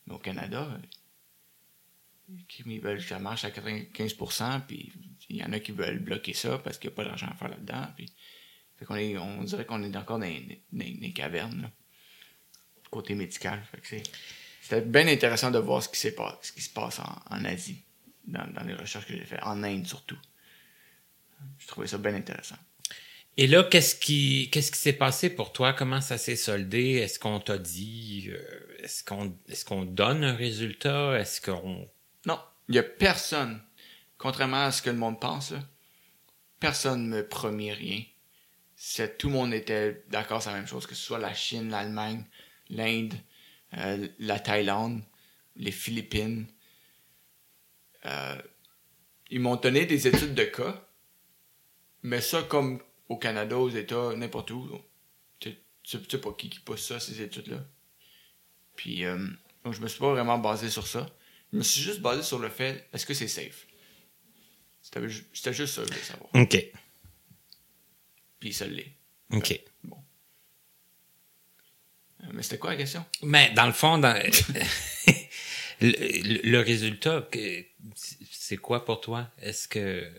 Mais au Canada, ils veulent que ça marche à 95%, puis il y en a qui veulent bloquer ça parce qu'il n'y a pas d'argent à faire là-dedans. Puis, fait qu'on on dirait qu'on est encore dans les, dans les- cavernes, côté médical. C'était bien intéressant de voir ce qui, se passe en, Asie, dans, dans les recherches que j'ai faites, en Inde surtout. Je trouvais ça bien intéressant. Et là, qu'est-ce qui qu'est-ce qui s'est passé pour toi? Comment ça s'est soldé? Est-ce qu'on t'a dit euh, est-ce qu'on est-ce qu'on donne un résultat? Est-ce qu'on Non, il n'y a personne, contrairement à ce que le monde pense, personne ne me promet rien. Tout le monde était d'accord sur la même chose, que ce soit la Chine, l'Allemagne, l'Inde, euh, la Thaïlande, les Philippines. Euh, ils m'ont donné des études de cas, mais ça, comme au Canada, aux États, n'importe où, tu sais pas qui qui pousse ça, ces études-là. Puis, euh, Donc, je me suis pas vraiment basé sur ça. Je me suis juste basé sur le fait, est-ce que c'est safe? C'était ju- C'était juste ça que je voulais savoir. OK. Puis ça l'est. OK. Bon. Euh, Mais c'était quoi la question? Mais dans le fond, dans... *laughs* le, résultat, c'est quoi pour toi? Est-ce que.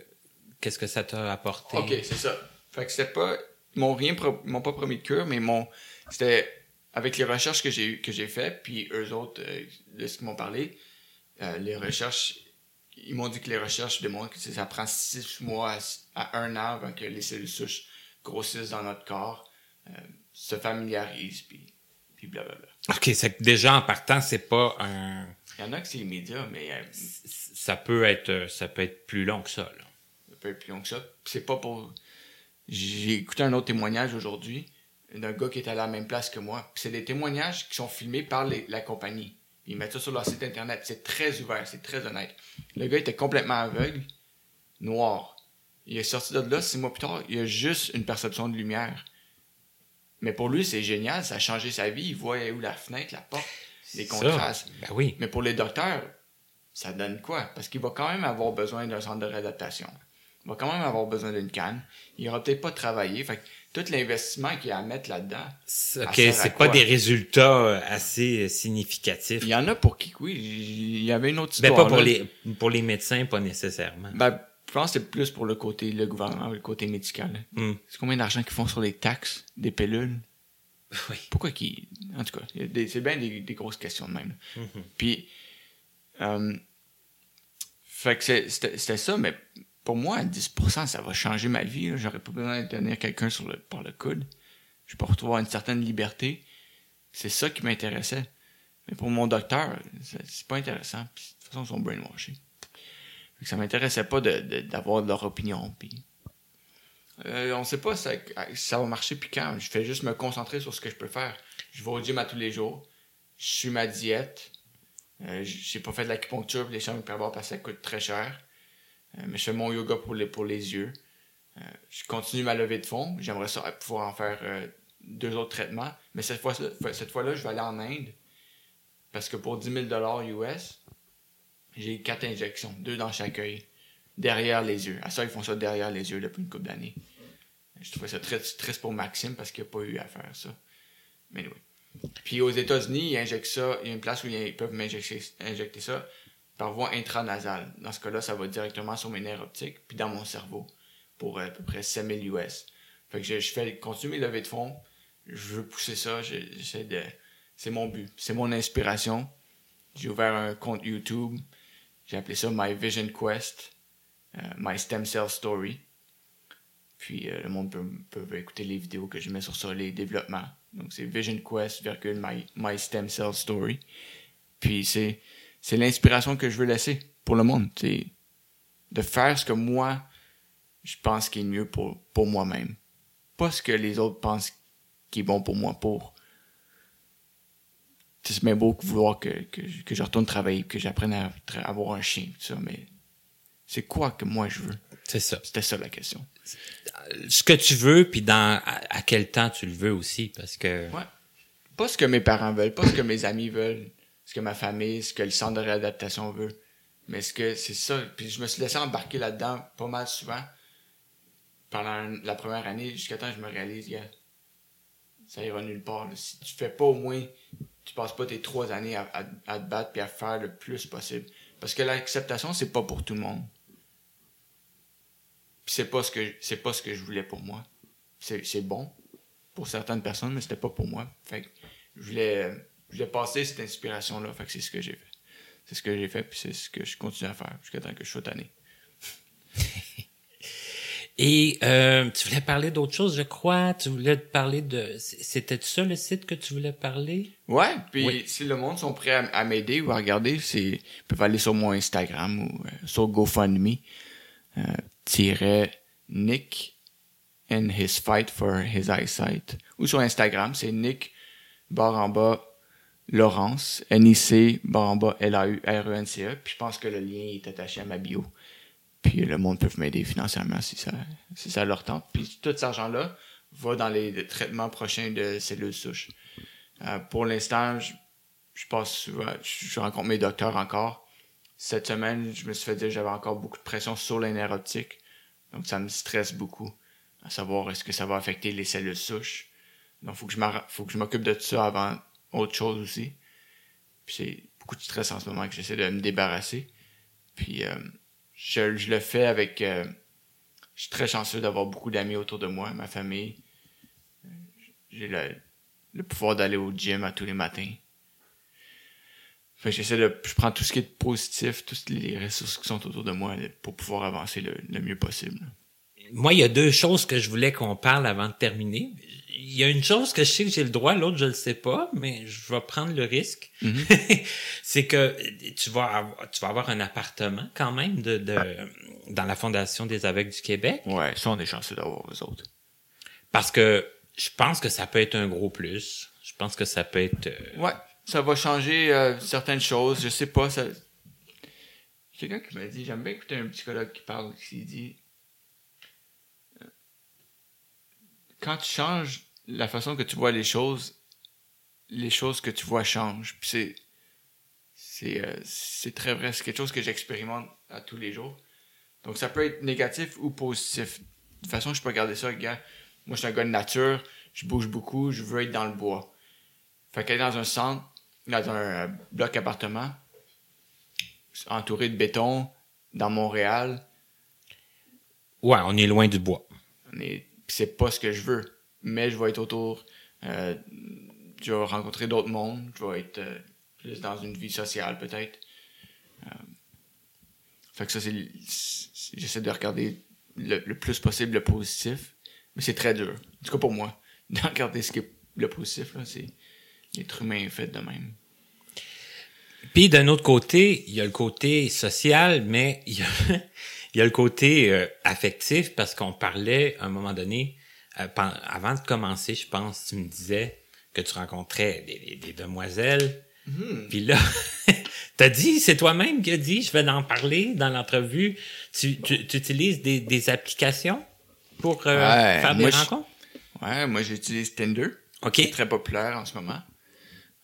Qu'est-ce que ça t'a apporté? Ok, c'est ça. Fait que c'était pas. Ils m'ont rien m'ont pas promis de cure, mais. C'était avec les recherches que j'ai que j'ai fait, puis eux autres, euh, de ce qu'ils m'ont parlé, euh, les recherches. Ils m'ont dit que les recherches démontrent que ça prend six mois à, à un an avant que les cellules souches grossissent dans notre corps, euh, se familiarisent, puis, puis blablabla. OK, c'est que déjà en partant, c'est pas un. Il y en a que c'est immédiat, mais euh, Ça peut être, ça peut être plus long que ça. Là. un peu plus long que ça. C'est pas pour. J'ai écouté un autre témoignage aujourd'hui d'un gars qui est à la même place que moi. C'est des témoignages qui sont filmés par les- la compagnie. Ils mettent ça sur leur site internet. C'est très ouvert, c'est très honnête. Le gars était complètement aveugle, noir. Il est sorti de là six mois plus tard, il a juste une perception de lumière. Mais pour lui, c'est génial, ça a changé sa vie. Il voit où la fenêtre, la porte, les contrastes. Ben oui. Mais pour les docteurs, ça donne quoi? Parce qu'il va quand même avoir besoin d'un centre de réadaptation. Il va quand même avoir besoin d'une canne. Il aura peut-être pas travaillé. Fait tout l'investissement qu'il y a à mettre là-dedans, OK, c'est pas des résultats euh, assez euh, significatifs. il y en a pour qui, oui. Il y avait une autre Ben, histoire. pas pour là. les, pour les médecins, pas nécessairement. Ben, je pense que c'est plus pour le côté, le gouvernement, le côté médical. Hmm. C'est combien d'argent qu'ils font sur les taxes des pilules? *laughs* Oui. Pourquoi qu'ils. En tout cas, c'est bien des, des grosses questions de même. Puis. euh, fait que c'était ça, mais pour moi, à 10%, ça va changer ma vie. J'aurais pas besoin de tenir quelqu'un sur le, par le coude. Je peux retrouver une certaine liberté. C'est ça qui m'intéressait. Mais pour mon docteur, c'est pas intéressant. De toute façon, ils sont brainwashés. Fait que ça m'intéressait pas d'avoir leur opinion. Puis, euh, on sait pas ça, ça va marcher puis quand. Je fais juste me concentrer sur ce que je peux faire. Je vais au gym à tous les jours. Je suis ma diète. Euh, j'ai pas fait de l'acupuncture les chambres hyperbares parce que ça coûte très cher. Euh, mais je fais mon yoga pour les, pour les yeux. Euh, je continue ma levée de fond. J'aimerais pouvoir en faire euh, deux autres traitements. Mais cette fois cette fois-là, je vais aller en Inde. Parce que pour 10 000 US, j'ai quatre injections, deux dans chaque œil, derrière les yeux. À ça, ils font ça derrière les yeux depuis une couple d'années. Je trouvais ça très triste pour Maxime parce qu'il n'a pas eu à faire ça. Mais oui. Puis aux États-Unis, ils injectent ça. Il y a une place où ils peuvent m'injecter injecter ça voie intranasale. Dans ce cas-là, ça va directement sur mes nerfs optiques puis dans mon cerveau pour euh, à peu près 7000 US. Fait que je, je fais continuer mes levées de fond. Je veux pousser ça. je- J'essaie de. C'est mon but. C'est mon inspiration. J'ai ouvert un compte YouTube. J'ai appelé ça My Vision Quest. euh, My Stem Cell Story. Puis euh, le monde peut, peut écouter les vidéos que je mets sur ça, les développements. Donc c'est Vision Quest, virgule, my, my Stem Cell Story. Puis c'est, c'est l'inspiration que je veux laisser pour le monde. C'est de faire ce que moi, je pense qui est mieux pour, pour moi-même. Pas ce que les autres pensent qui est bon pour moi pour. Tu sais, C'est bien beau que vouloir que, que, je- que je retourne travailler, que j'apprenne à, avoir un chien, tout ça, mais c'est quoi que moi je veux? C'est ça. C'était ça la question. Ce que tu veux, puis dans à, à quel temps tu le veux aussi, parce que Ouais. Pas ce que mes parents veulent, pas ce que mes amis veulent, ce que ma famille, ce que le centre de réadaptation veut. Mais ce que c'est ça. Puis je me suis laissé embarquer là-dedans pas mal souvent pendant la première année, jusqu'à temps que je me réalise, gars, ça ira nulle part. Si tu fais pas au moins, tu passes pas tes trois années à te battre puis à faire le plus possible. Parce que l'acceptation, c'est pas pour tout le monde. Puis c'est pas ce que c'est pas ce que je voulais pour moi. C'est c'est bon pour certaines personnes, mais c'était pas pour moi. Fait que je voulais, je voulais passer cette inspiration-là. Fait que c'est ce que j'ai fait. C'est ce que j'ai fait, puis c'est ce que je continue à faire jusqu'à temps que je sois tanné. *laughs* Et euh, tu voulais parler d'autre chose, je crois. Tu voulais te parler de. C'était ça le site que tu voulais parler? Ouais, puis Oui. si le monde sont prêts à, à m'aider ou à regarder, c'est ils peuvent aller sur mon Instagram ou euh, sur GoFundMe. Euh, tiret Nick and his fight for his eyesight. Ou sur Instagram, c'est Nick barre en bas Laurence, N-I-C L-A-U-R-E-N-C-E. E. Puis je pense que le lien est attaché à ma bio. Puis le monde peut m'aider financièrement si ça, si ça leur tente. Puis tout cet argent-là va dans les traitements prochains de cellules souches. Euh, pour l'instant, je- je passe je, rencontre mes docteurs encore. Cette semaine, je me suis fait dire que j'avais encore beaucoup de pression sur les nerfs optiques. Donc, ça me stresse beaucoup. À savoir, est-ce que ça va affecter les cellules souches? Donc, faut que je faut que je m'occupe de tout ça avant autre chose aussi. Puis c'est beaucoup de stress en ce moment que j'essaie de me débarrasser. Puis euh, je, le fais avec... euh, je suis très chanceux d'avoir beaucoup d'amis autour de moi, ma famille. Euh, J'ai le, pouvoir d'aller au gym à tous les matins. Fait que j'essaie de... Je prends tout ce qui est positif, toutes les ressources qui sont autour de moi pour pouvoir avancer le mieux possible. Moi, il y a deux choses que je voulais qu'on parle avant de terminer. Il y a une chose que je sais que j'ai le droit, l'autre je le sais pas, mais je vais prendre le risque. *laughs* c'est que tu vas avoir, tu vas avoir un appartement quand même de, de dans la Fondation des aveugles du Québec Ouais, ça, on est chanceux d'avoir eux autres. parce que je pense que ça peut être un gros plus. Je pense que ça peut être euh, Ouais, ça va changer euh, certaines choses. Je sais pas. Ça... Quelqu'un qui m'a dit, j'aime bien écouter un psychologue qui parle, qui dit euh, quand tu changes la façon que tu vois les choses, les choses que tu vois changent. Puis c'est c'est euh, c'est très vrai. C'est quelque chose que j'expérimente à tous les jours. Donc ça peut être négatif ou positif. De toute façon, je peux regarder ça, gars. Moi, je suis un gars de nature. Je bouge beaucoup. Je veux être dans le bois. Fait qu'aller dans un centre, dans un euh, bloc appartement, entouré de béton, dans Montréal, ouais, on est loin du bois. on est- c'est pas ce que je veux. Mais je vais être autour, euh, je vais rencontrer d'autres mondes, je vais être euh, plus dans une vie sociale peut-être. Euh, fait que ça, c'est, j'essaie de regarder le, le plus possible le positif, mais c'est très dur. En tout cas pour moi, *laughs* de regarder ce qui est le positif, là, c'est l'être humain est fait de même. Puis d'un autre côté, il y a le côté social, mais il y a, il y a le côté euh, affectif parce qu'on parlait à un moment donné, euh, avant de commencer, je pense, tu me disais que tu rencontrais des, des- des demoiselles. Puis là, *laughs* t'as dit, c'est toi-même qui as dit, je vais en parler dans l'entrevue. Tu, tu, tu utilises des, des applications pour euh, Ouais, faire des moi, rencontres? Ouais, moi j'utilise Tinder. OK. qui est très populaire en ce moment.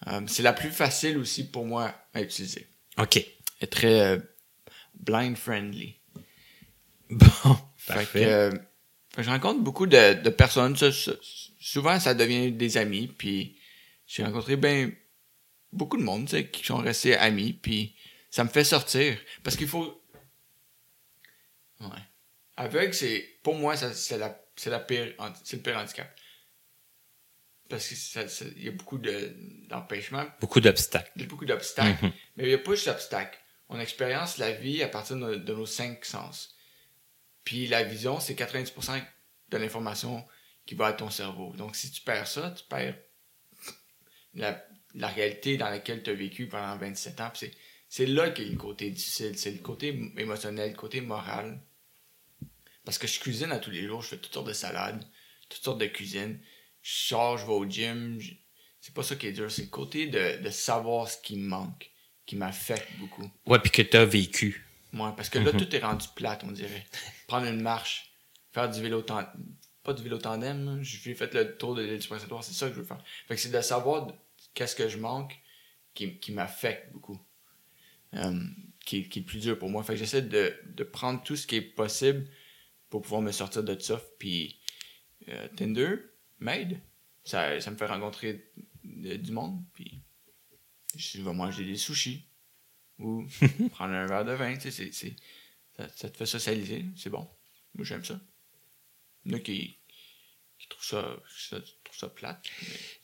Euh, c'est la plus facile aussi pour moi à utiliser. OK. Est très euh, blind friendly. Bon, parfait. euh, que je rencontre beaucoup de, de personnes. ça- souvent, ça devient des amis. Puis j'ai rencontré ben beaucoup de monde qui sont restés amis. Puis ça me fait sortir. Parce qu'il faut... Ouais. Aveugle, c'est... Pour moi, c'est la, la pire... C'est le pire handicap. Parce que ça, ça- il y a beaucoup de, d'empêchements. Beaucoup d'obstacles. Il y a beaucoup d'obstacles. Mhm. Mais il n'y a pas juste d'obstacles. On expérience la vie à partir de, de nos cinq sens. Puis la vision, c'est 90% de l'information qui va à ton cerveau. Donc si tu perds ça, tu perds la, réalité dans laquelle tu as vécu pendant 27 ans. C'est, c'est là qu'est le côté difficile. C'est le côté émotionnel, le côté moral. Parce que je cuisine à tous les jours, je fais toutes sortes de salades, toutes sortes de cuisines. Je sors, je vais au gym. je- C'est pas ça qui est dur, c'est le côté de, de savoir ce qui me manque, qui m'affecte beaucoup. Ouais, puis que t'as vécu. Moi, parce que là, tout est rendu plate, on dirait. Prendre une marche, faire du vélo tandem. Pas du vélo tandem, j'ai fait le tour de l'île du Prince-Édouard, c'est ça que je veux faire. Fait que c'est de savoir qu'est-ce que je manque qui, qui m'affecte beaucoup. Euh, qui, qui est le plus dur pour moi. Fait que j'essaie de, de prendre tout ce qui est possible pour pouvoir me sortir de ça. Puis euh, Tinder m'aide. Ça, ça me fait rencontrer de- du monde. Puis je vais manger des sushis ou *laughs* prendre un verre de vin. Tu sais, c'est, c'est- ça, ça te fait socialiser. C'est bon. Moi, j'aime ça. Il y en a qui, qui trouvent ça, ça, trouvent ça plate.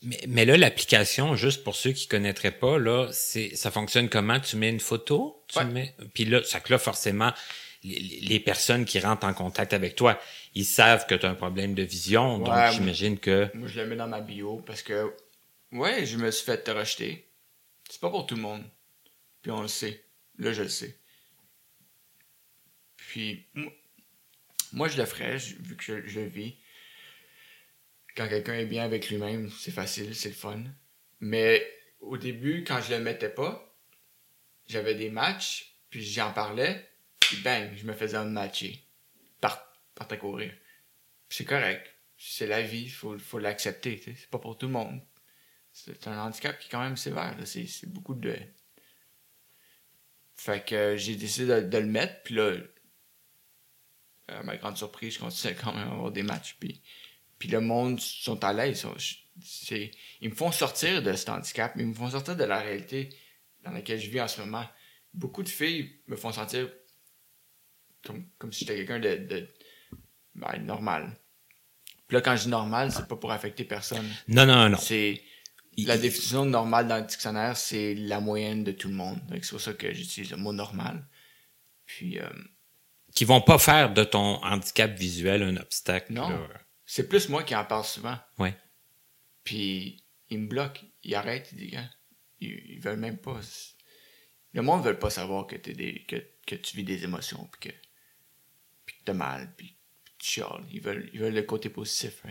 mais- Mais, mais là, l'application, juste pour ceux qui connaîtraient pas, là, c'est, ça fonctionne comment? Tu mets une photo, tu Ouais. mets, puis là, ça que là, forcément, les, les personnes qui rentrent en contact avec toi, ils savent que tu as un problème de vision, donc j'imagine que, Moi, je le mets dans ma bio parce que, ouais, je me suis fait rejeter. C'est pas pour tout le monde. Puis on le sait. Là, je le sais. Puis, moi, je le ferais, vu que je, vis. Quand quelqu'un est bien avec lui-même, c'est facile, c'est fun. Mais au début, quand je le mettais pas, j'avais des matchs, puis j'en parlais, puis bang, je me faisais un matcher. Par, par à courir. C'est correct. C'est la vie, faut, faut l'accepter. C'est pas pour tout le monde. c'est un handicap qui est quand même sévère. c'est beaucoup de. Fait que euh, j'ai décidé de, de le mettre, puis là, à ma grande surprise, je continue quand même à avoir des matchs. Puis, puis le monde sont à l'aise. Ils me font sortir de cet handicap, mais ils me font sortir de la réalité dans laquelle je vis en ce moment. Beaucoup de filles me font sentir comme, comme si j'étais quelqu'un de, de ben, normal. Puis là, quand je dis normal, c'est pas pour affecter personne. Non, non, non. C'est la définition de normal dans le dictionnaire, c'est la moyenne de tout le monde. C'est pour ça que j'utilise le mot normal. Puis euh, Qui vont pas faire de ton handicap visuel un obstacle. Non. c'est plus moi qui en parle souvent. Ouais. Puis ils me bloquent, ils arrêtent, ils disent, Hein? ils, ils veulent même pas. Le monde ne veut pas savoir que, des, que, que tu vis des émotions, puis que, puis que t'as mal, puis que tu chiales. Ils veulent, ils veulent le côté positif?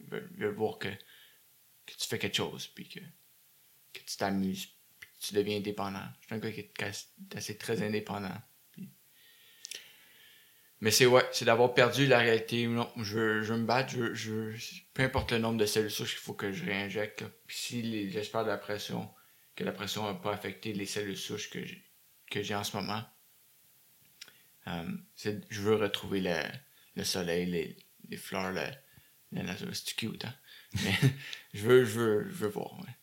Ils veulent, ils veulent voir que, que tu fais quelque chose, puis que, que tu t'amuses, puis que tu deviens indépendant. Je suis un gars qui est assez- très indépendant. Mais c'est ouais, c'est d'avoir perdu la réalité. Non, je veux, me battre, je, je, peu importe le nombre de cellules souches qu'il faut que je réinjecte. Puis si j'espère de la pression, que la pression n'a pas affecté les cellules souches que j'ai, en ce moment, euh, je veux retrouver le, le soleil, les, les fleurs, le- la nature. C'est cute, hein? Mais *laughs* je veux, je veux, je veux voir, ouais.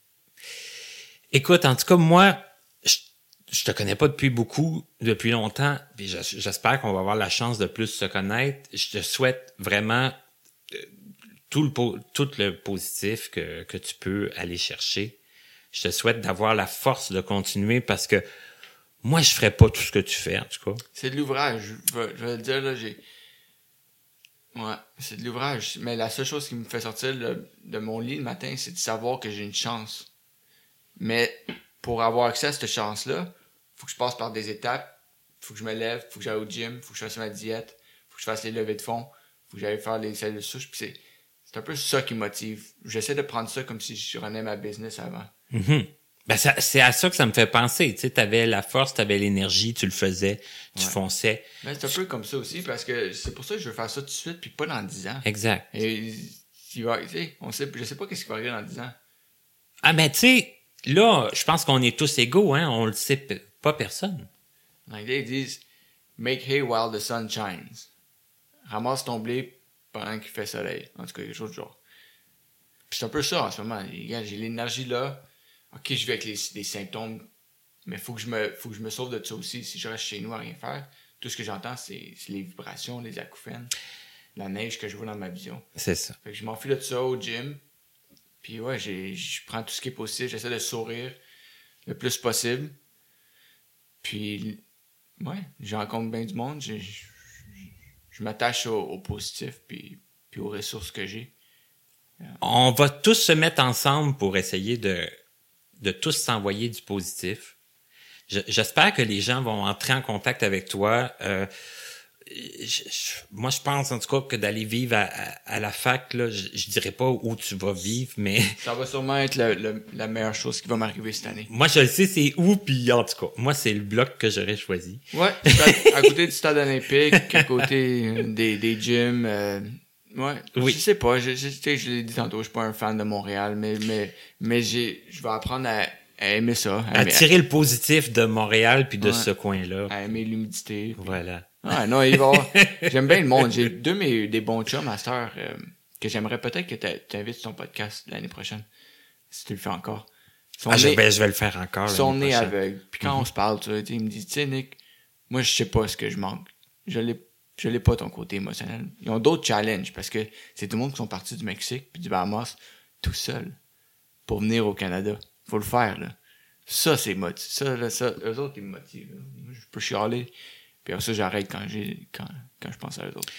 Écoute, en tout cas, moi, je, je te connais pas depuis beaucoup, depuis longtemps, puis j'es- j'espère qu'on va avoir la chance de plus se connaître. Je te souhaite vraiment euh, tout le, tout le positif que, que tu peux aller chercher. Je te souhaite d'avoir la force de continuer parce que moi, je ferais pas tout ce que tu fais, en tout cas. C'est de l'ouvrage. Je vais, je vais le dire, là, j'ai. C'est de l'ouvrage. Mais la seule chose qui me fait sortir de mon lit le matin, c'est de savoir que j'ai une chance. Mais pour avoir accès à cette chance-là, faut que je passe par des étapes. Faut que je me lève, faut que j'aille au gym, faut que je fasse ma diète, faut que je fasse les levées de fond, faut que j'aille faire les selles de souche. Puis c'est, un peu ça qui motive. J'essaie de prendre ça comme si je renais ma business avant. Mhm. Ben, c'est à ça que ça me fait penser. Tu sais, t'avais la force, t'avais l'énergie, tu le faisais, tu Ouais. fonçais. Mais c'est un peu comme ça aussi parce que c'est pour ça que je veux faire ça tout de suite puis pas dans 10 ans. Exact. Et il va, tu sais, on sait, je sais pas qu'est-ce qui va arriver dans 10 ans. Ah, mais tu sais, là, je pense qu'on est tous égaux, hein. On le sait pas personne. En anglais, ils disent Make hay while the sun shines. Ramasse ton blé pendant qu'il fait soleil. En tout cas, quelque chose du genre. Puis c'est un peu ça en ce moment. J'ai l'énergie là. Ok, je vais avec les, des symptômes. Mais faut que je me faut que je me sauve de ça aussi. Si je reste chez nous à rien faire, tout ce que j'entends, c'est les vibrations, les acouphènes, la neige que je vois dans ma vision. C'est ça. Fait que je m'enfuis de ça au gym. Puis ouais, je prends tout ce qui est possible. J'essaie de sourire le plus possible. Puis, ouais, je rencontre bien du monde. Je, je, je m'attache au, au positif puis, puis aux ressources que j'ai. On va tous se mettre ensemble pour essayer de, de tous s'envoyer du positif. Je- J'espère que les gens vont entrer en contact avec toi. Euh, je- je- moi, je pense en tout cas que d'aller vivre à, à- à la fac, là, je, je dirais pas où tu vas vivre, mais *laughs* Ça va sûrement être le- le- la meilleure chose qui va m'arriver cette année. moi, je le sais, c'est où, puis en tout cas, moi, c'est le bloc que j'aurais choisi. Ouais, à, à côté du stade olympique, à côté euh, des, des gyms. euh, ouais, Oui. je sais pas, je, je, tu l'ai dit tantôt, je suis pas un fan de Montréal, mais, mais, mais j'ai, je vais apprendre à, à aimer ça, à, À aimer, tirer le positif de Montréal puis de Ouais. ce coin-là. à aimer l'humidité. Voilà. Ah non, il va *laughs* J'aime bien le monde. J'ai deux de mes des bons chums à cette heure euh, que j'aimerais peut-être que t'a- t'invites sur ton podcast l'année prochaine. Si tu le fais encore. Ils Ah, je, ben, vais le faire encore. ils sont nés aveugles. Puis quand on se parle, tu vois, tu sais, il me dit, tu sais, Nick, moi, je sais pas ce que je manque. Je l'ai, je l'ai pas ton côté émotionnel. Ils ont d'autres challenges parce que c'est tout le monde qui sont partis du Mexique puis du Bahamas tout seul pour venir au Canada. Faut le faire, là. Ça, c'est motivant. Ça, là, ça, eux autres, ils me motivent. Je peux chialer. Puis après ça, j'arrête quand j'ai, quand, quand je pense à eux autres.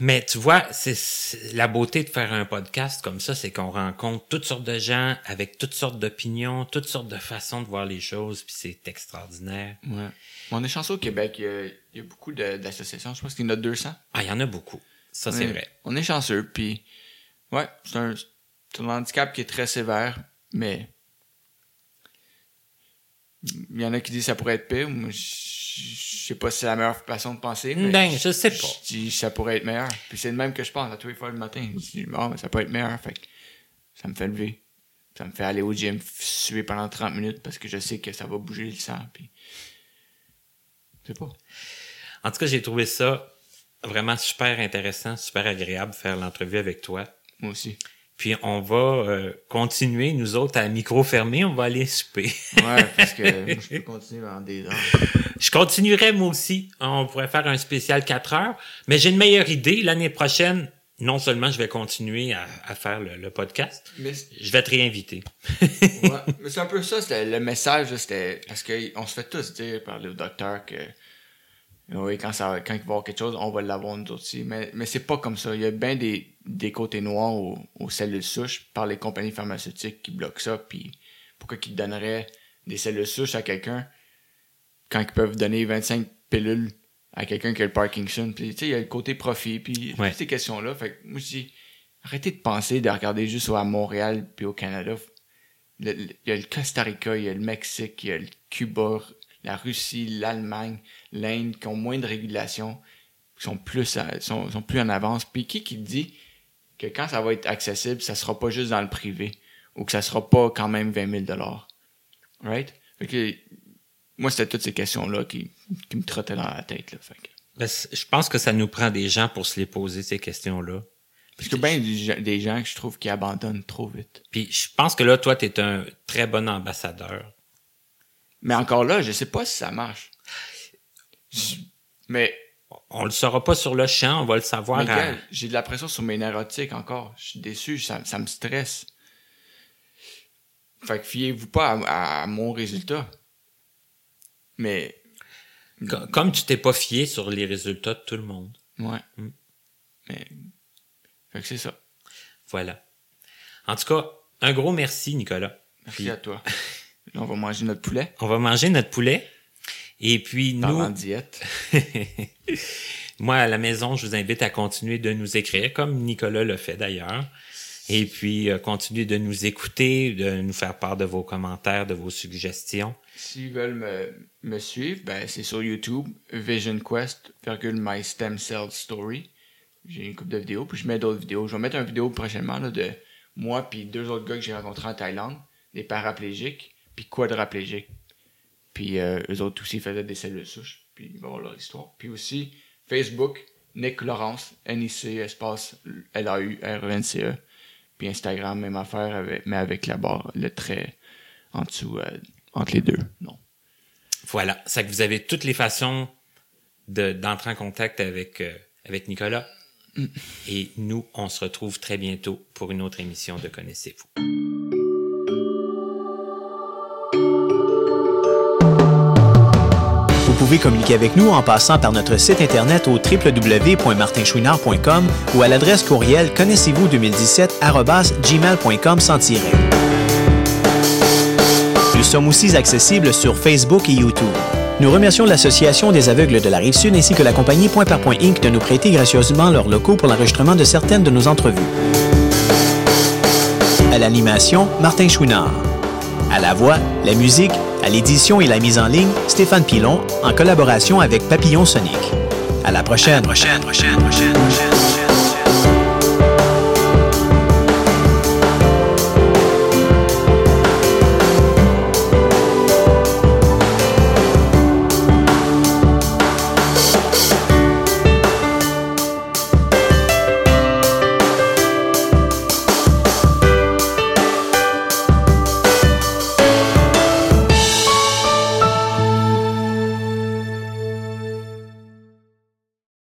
Mais tu vois, c'est la beauté de faire un podcast comme ça, c'est qu'on rencontre toutes sortes de gens avec toutes sortes d'opinions, toutes sortes de façons de voir les choses, puis c'est extraordinaire. Ouais. On est chanceux au Québec. Il y a, il y a beaucoup d'associations. Je pense qu'il y en a 200. Ah, il y en a beaucoup. Ça, c'est vrai. On est chanceux, puis ouais, c'est un, c'est un handicap qui est très sévère, mais il y en a qui disent que ça pourrait être pire. Moi, je je sais pas si c'est la meilleure façon de penser. Mais Ben, je sais pas. Je dis ça pourrait être meilleur. Puis c'est le même que je pense à tous les fois le matin. Je dis, bon, mais ça peut être meilleur. Fait que ça me fait lever. Ça me fait aller au gym, suer pendant 30 minutes parce que je sais que ça va bouger le sang. Puis... Je sais pas. En tout cas, j'ai trouvé ça vraiment super intéressant, super agréable de faire l'entrevue avec toi. Moi aussi. Puis on va euh, continuer, nous autres, à micro fermé, on va aller souper. Ouais, parce que moi, *laughs* je peux continuer pendant des heures. Je continuerai moi aussi. On pourrait faire un spécial 4 heures. Mais j'ai une meilleure idée. L'année prochaine, non seulement je vais continuer à, à faire le, le podcast, Mais, je vais te réinviter. ouais, *laughs* mais c'est un peu ça, c'était le message, c'était parce qu'on se fait tous dire par le docteur que oui, quand, ça, quand il va y avoir quelque chose, on va l'avoir nous aussi. Mais, mais c'est pas comme ça. Il y a bien des, des côtés noirs aux, aux cellules souches par les compagnies pharmaceutiques qui bloquent ça. Puis pourquoi qu'ils donneraient des cellules souches à quelqu'un quand ils peuvent donner 25 pilules à quelqu'un qui a le Parkinson? Puis tu sais, il y a le côté profit. Puis Ouais. toutes ces questions-là. Fait que moi, je dis, arrêtez de penser, de regarder juste à Montréal puis au Canada. Le- le- Il y a le Costa Rica, il y a le Mexique, il y a le Cuba, la Russie, l'Allemagne, l'Inde qui ont moins de régulation, qui sont plus, à- sont, sont plus en avance. Puis qui qui dit que quand ça va être accessible, ça sera pas juste dans le privé ou que ça sera pas quand même 20 000 dollars. Right? Fait que, moi, c'était toutes ces questions-là qui, qui me trottaient dans la tête. Là, fait que. Ben, je pense que ça nous prend des gens pour se les poser, ces questions-là. Parce que ben des gens- des gens que je trouve qui abandonnent trop vite. Puis je pense que là, toi, tu es un très bon ambassadeur. Mais encore là, je sais pas si ça marche. Mais On le saura pas sur le champ, on va le savoir. À- j'ai de la pression sur mes neurotiques encore. Je suis déçu, ça, ça me stresse. Fait que fiez-vous pas à, à mon résultat. Mais, Co- Comme tu t'es pas fié sur les résultats de tout le monde. ouais. Mm. Mais, fait que c'est ça. Voilà. En tout cas, un gros merci, Nicolas. Merci Puis- à toi. *laughs* On va manger notre poulet. On va manger notre poulet. Et puis, nous, diète. *laughs* moi, à la maison, je vous invite à continuer de nous écrire, comme Nicolas le fait d'ailleurs. Et puis, euh, continuer de nous écouter, de nous faire part de vos commentaires, de vos suggestions. S'ils veulent me, me suivre, ben, c'est sur YouTube, Vision Quest, virgule My Stem Cell Story. J'ai une couple de vidéos, puis je mets d'autres vidéos. Je vais mettre une vidéo prochainement là, de moi puis deux autres gars que j'ai rencontrés en Thaïlande, des paraplégiques, puis quadraplégiques. Puis euh, eux autres aussi faisaient des cellules souches, puis ils vont voir leur histoire. Puis aussi, Facebook, Nick Laurence, N-I-C, espace L-A-U-R-E-N-C-E. Puis Instagram, même affaire, avec, mais avec la barre, le trait en dessous, euh, entre les deux. Non. Voilà. Ça que vous avez toutes les façons de, d'entrer en contact avec, euh, avec Nicolas. Et nous, on se retrouve très bientôt pour une autre émission de Connaissez-vous. Pouvez communiquer avec nous en passant par notre site internet au www.martinchouinard.com ou à l'adresse courriel connaissez-vous 2017 gmail.com sans tiret. Nous sommes aussi accessibles sur Facebook et YouTube. Nous remercions l'Association des aveugles de la Rive-Sud ainsi que la compagnie Point par Point Inc. de nous prêter gracieusement leurs locaux pour l'enregistrement de certaines de nos entrevues. À l'animation, Martin Chouinard. À la voix, la musique, à l'édition et la mise en ligne, Stéphane Pilon, en collaboration avec Papillon Sonic. À la prochaine. prochaine.